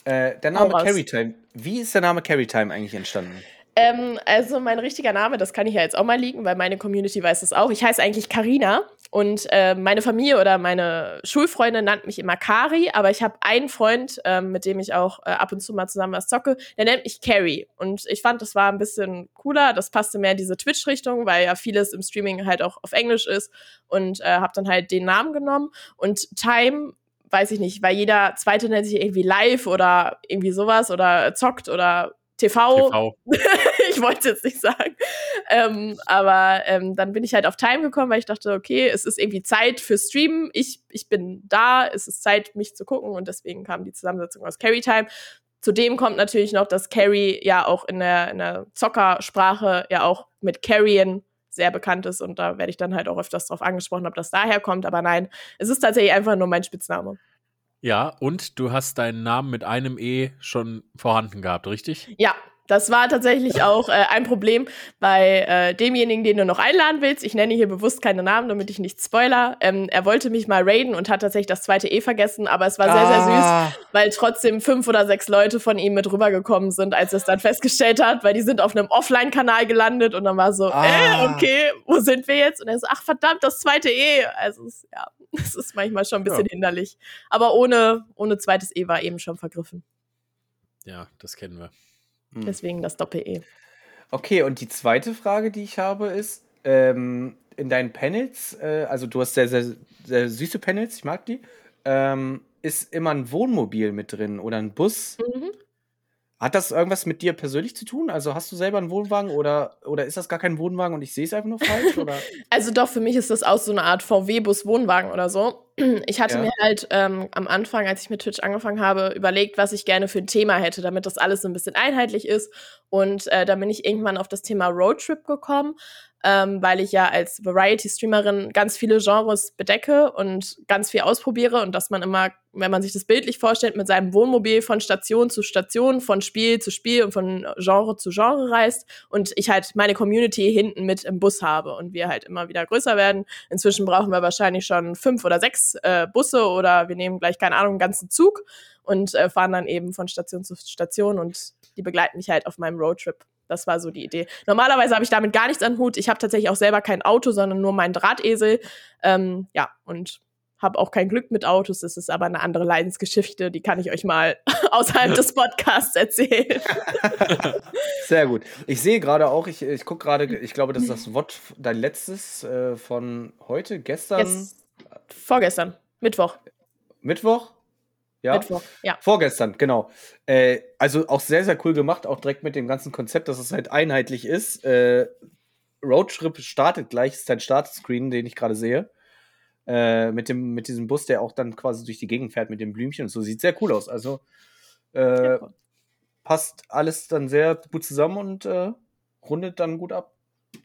Äh, der Name Hau raus. Carrie Time. Wie ist der Name Carrie Time eigentlich entstanden? Ähm, also mein richtiger Name, das kann ich ja jetzt auch mal liegen, weil meine Community weiß es auch. Ich heiße eigentlich Karina und äh, meine Familie oder meine Schulfreunde nannt mich immer Kari, aber ich habe einen Freund, ähm, mit dem ich auch äh, ab und zu mal zusammen was zocke, der nennt mich Carrie. Und ich fand, das war ein bisschen cooler, das passte mehr in diese Twitch-Richtung, weil ja vieles im Streaming halt auch auf Englisch ist und äh, habe dann halt den Namen genommen. Und Time weiß ich nicht, weil jeder zweite nennt sich irgendwie live oder irgendwie sowas oder zockt oder TV. TV. (laughs) ich wollte es jetzt nicht sagen. Ähm, aber ähm, dann bin ich halt auf Time gekommen, weil ich dachte, okay, es ist irgendwie Zeit für Streamen. Ich, ich bin da, es ist Zeit, mich zu gucken und deswegen kam die Zusammensetzung aus Carry Time. Zudem kommt natürlich noch, dass Carry ja auch in der, in der Zockersprache ja auch mit Carrien sehr bekannt ist und da werde ich dann halt auch öfters drauf angesprochen, ob das daher kommt. Aber nein, es ist tatsächlich einfach nur mein Spitzname. Ja, und du hast deinen Namen mit einem E schon vorhanden gehabt, richtig? Ja, das war tatsächlich (laughs) auch äh, ein Problem bei äh, demjenigen, den du noch einladen willst. Ich nenne hier bewusst keine Namen, damit ich nicht spoiler. Ähm, er wollte mich mal raiden und hat tatsächlich das zweite E vergessen, aber es war sehr, sehr süß, Ah, weil trotzdem fünf oder sechs Leute von ihm mit rübergekommen sind, als er es dann festgestellt hat, weil die sind auf einem Offline-Kanal gelandet und dann war so, Ah. äh, okay, wo sind wir jetzt? Und er so, ach verdammt, das zweite E. Also, ja, (laughs) es ist manchmal schon ein bisschen Ja. hinderlich. Aber ohne, ohne zweites E war eben schon vergriffen. Ja, das kennen wir. Hm. Deswegen das Doppel-E. Okay, und die zweite Frage, die ich habe, ist, ähm, in deinen Panels, äh, also du hast sehr, sehr, sehr süße Panels, ich mag die, ähm, ist immer ein Wohnmobil mit drin oder ein Bus. Mhm. Hat das irgendwas mit dir persönlich zu tun? Also hast du selber einen Wohnwagen oder, oder ist das gar kein Wohnwagen und ich sehe es einfach nur falsch? (laughs) Also doch, für mich ist das auch so eine Art VW-Bus-Wohnwagen oder so. (clears throat) Ich hatte Ja. mir halt ähm, am Anfang, als ich mit Twitch angefangen habe, überlegt, was ich gerne für ein Thema hätte, damit das alles so ein bisschen einheitlich ist. Und äh, da bin ich irgendwann auf das Thema Roadtrip gekommen, ähm, weil ich ja als Variety-Streamerin ganz viele Genres bedecke und ganz viel ausprobiere und dass man immer, wenn man sich das bildlich vorstellt, mit seinem Wohnmobil von Station zu Station, von Spiel zu Spiel und von Genre zu Genre reist und ich halt meine Community hinten mit im Bus habe und wir halt immer wieder größer werden. Inzwischen brauchen wir wahrscheinlich schon fünf oder sechs äh, Busse oder wir nehmen gleich, keine Ahnung, einen ganzen Zug und äh, fahren dann eben von Station zu Station und die begleiten mich halt auf meinem Roadtrip. Das war so die Idee. Normalerweise habe ich damit gar nichts an Hut. Ich habe tatsächlich auch selber kein Auto, sondern nur meinen Drahtesel. Ähm, ja, und habe auch kein Glück mit Autos. Das ist aber eine andere Leidensgeschichte. Die kann ich euch mal (laughs) außerhalb des Podcasts erzählen. (laughs) Sehr gut. Ich sehe gerade auch, ich, ich gucke gerade, ich glaube, das ist das Wort, dein letztes äh, von heute, gestern. Yes. Vorgestern, Mittwoch. Mittwoch? Ja. Mittwoch, ja. Vorgestern, genau. Äh, also auch sehr, sehr cool gemacht, auch direkt mit dem ganzen Konzept, dass es halt einheitlich ist. Äh, Roadtrip startet gleich, ist dein Startscreen, den ich gerade sehe. Äh, mit, dem, mit diesem Bus, der auch dann quasi durch die Gegend fährt mit dem Blümchen und so. Sieht sehr cool aus. Also äh, cool. passt alles dann sehr gut zusammen und äh, rundet dann gut ab.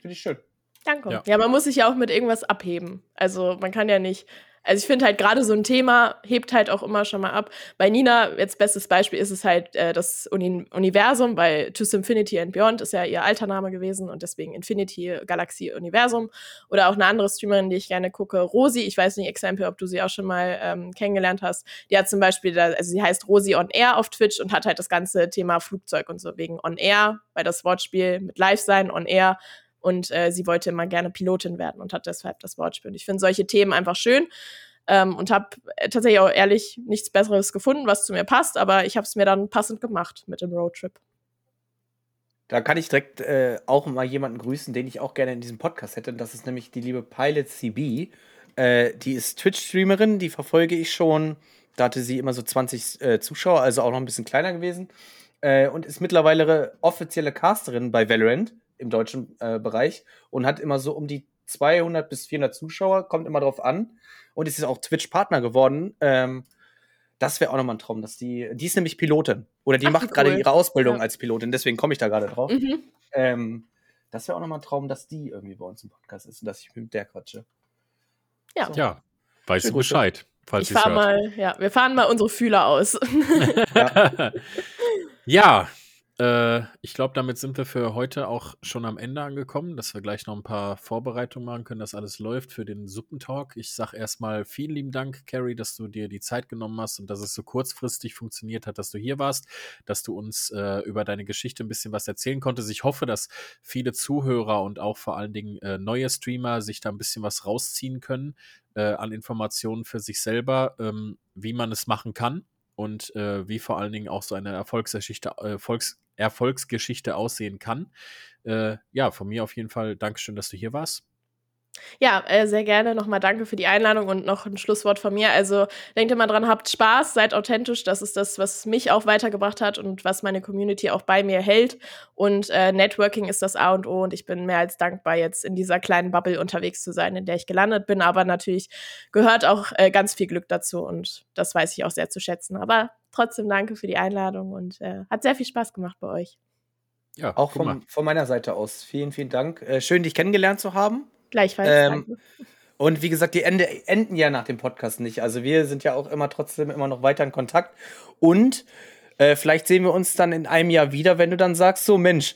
Finde ich schön. Danke. Ja. Ja. man muss sich ja auch mit irgendwas abheben. Also man kann ja nicht. Also ich finde halt gerade so ein Thema hebt halt auch immer schon mal ab. Bei Nina, jetzt bestes Beispiel ist es halt äh, das Uni Universum, weil To Infinity and Beyond ist ja ihr alter Name gewesen und deswegen Infinity Galaxy Universum. Oder auch eine andere Streamerin, die ich gerne gucke, Rosi. Ich weiß nicht, Exempel, ob du sie auch schon mal ähm, kennengelernt hast. Die hat zum Beispiel, da, also sie heißt Rosi on Air auf Twitch und hat halt das ganze Thema Flugzeug und so wegen on Air, weil das Wortspiel mit Live sein, on Air und äh, sie wollte immer gerne Pilotin werden und hat deshalb das Wortspiel. Und ich finde solche Themen einfach schön ähm, und habe tatsächlich auch ehrlich nichts Besseres gefunden, was zu mir passt, aber ich habe es mir dann passend gemacht mit dem Roadtrip. Da kann ich direkt äh, auch mal jemanden grüßen, den ich auch gerne in diesem Podcast hätte. Und das ist nämlich die liebe Pilot CB. Äh, die ist Twitch-Streamerin, die verfolge ich schon. Da hatte sie immer so 20 äh, Zuschauer, also auch noch ein bisschen kleiner gewesen. Äh, und ist mittlerweile offizielle Casterin bei Valorant im deutschen äh, Bereich und hat immer so um die 200 bis 400 Zuschauer, kommt immer drauf an. Und ist auch Twitch-Partner geworden. Ähm, das wäre auch nochmal ein Traum, dass die, die ist nämlich Pilotin. Oder die Ach, macht wie gerade cool. ihre Ausbildung Ja. als Pilotin, deswegen komme ich da gerade drauf. Mhm. Ähm, das wäre auch nochmal ein Traum, dass die irgendwie bei uns im Podcast ist und dass ich mit der quatsche. Ja. So. Ja, weißt du. Bescheid, falls Ich fahre hört. mal, ja, wir fahren mal unsere Fühler aus. (laughs) (laughs) ja, äh, ich glaube, damit sind wir für heute auch schon am Ende angekommen, dass wir gleich noch ein paar Vorbereitungen machen können, dass alles läuft für den Suppentalk. Ich sage erstmal vielen lieben Dank, Carrie, dass du dir die Zeit genommen hast und dass es so kurzfristig funktioniert hat, dass du hier warst, dass du uns äh, über deine Geschichte ein bisschen was erzählen konntest. Ich hoffe, dass viele Zuhörer und auch vor allen Dingen äh, neue Streamer sich da ein bisschen was rausziehen können äh, an Informationen für sich selber, ähm, wie man es machen kann und äh, wie vor allen Dingen auch so eine Erfolgsgeschichte, äh, Volks Erfolgsgeschichte aussehen kann. Äh, ja, von mir auf jeden Fall Dankeschön, dass du hier warst. Ja, äh, sehr gerne. Nochmal danke für die Einladung und noch ein Schlusswort von mir. Also denkt immer dran, habt Spaß, seid authentisch. Das ist das, was mich auch weitergebracht hat und was meine Community auch bei mir hält. Und äh, Networking ist das A und O. Und ich bin mehr als dankbar, jetzt in dieser kleinen Bubble unterwegs zu sein, in der ich gelandet bin. Aber natürlich gehört auch äh, ganz viel Glück dazu. Und das weiß ich auch sehr zu schätzen. Aber trotzdem danke für die Einladung und äh, hat sehr viel Spaß gemacht bei euch. Ja, Auch vom, von meiner Seite aus. Vielen, vielen Dank. Äh, schön, dich kennengelernt zu haben. Gleichfalls. Ähm, danke. Und wie gesagt, die Ende, enden ja nach dem Podcast nicht. Also wir sind ja auch immer trotzdem immer noch weiter in Kontakt. Und äh, vielleicht sehen wir uns dann in einem Jahr wieder, wenn du dann sagst, so Mensch,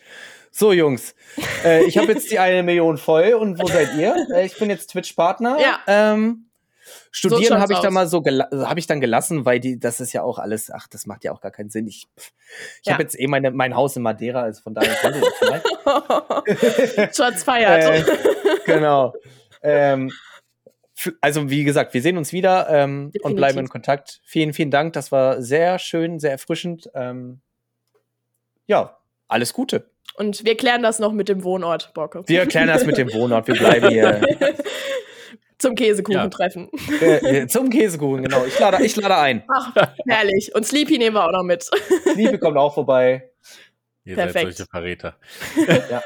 so Jungs, äh, ich habe jetzt die eine Million voll und wo seid ihr? Äh, ich bin jetzt Twitch-Partner. Ja. Ähm, studieren schaut's habe ich dann mal so gela- habe ich dann gelassen, weil die das ist ja auch alles, ach, das macht ja auch gar keinen Sinn. Ich, pff, ich Ja. habe jetzt eh meine, mein Haus in Madeira, also von daher kann ich vielleicht. Shots (laughs) feiert. Äh, genau. ähm, also, wie gesagt, wir sehen uns wieder ähm, und bleiben in Kontakt. Vielen, vielen Dank. Das war sehr schön, sehr erfrischend. Ähm, ja, alles Gute. Und wir klären das noch mit dem Wohnort, Borke. Wir erklären das mit dem Wohnort. Wir bleiben hier (laughs) Zum Käsekuchen Ja. treffen. äh, äh, zum Käsekuchen, genau. Ich lade, ich lade ein. Ach, herrlich. Und Sleepy nehmen wir auch noch mit. Liebe kommt auch vorbei. Ihr Perfekt. seid solche Verräter. (laughs) Ja.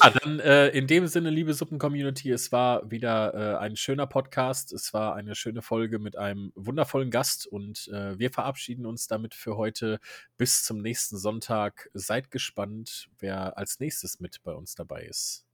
ah, dann äh, in dem Sinne, liebe Suppen-Community, es war wieder äh, ein schöner Podcast. Es war eine schöne Folge mit einem wundervollen Gast und äh, wir verabschieden uns damit für heute bis zum nächsten Sonntag. Seid gespannt, wer als nächstes mit bei uns dabei ist.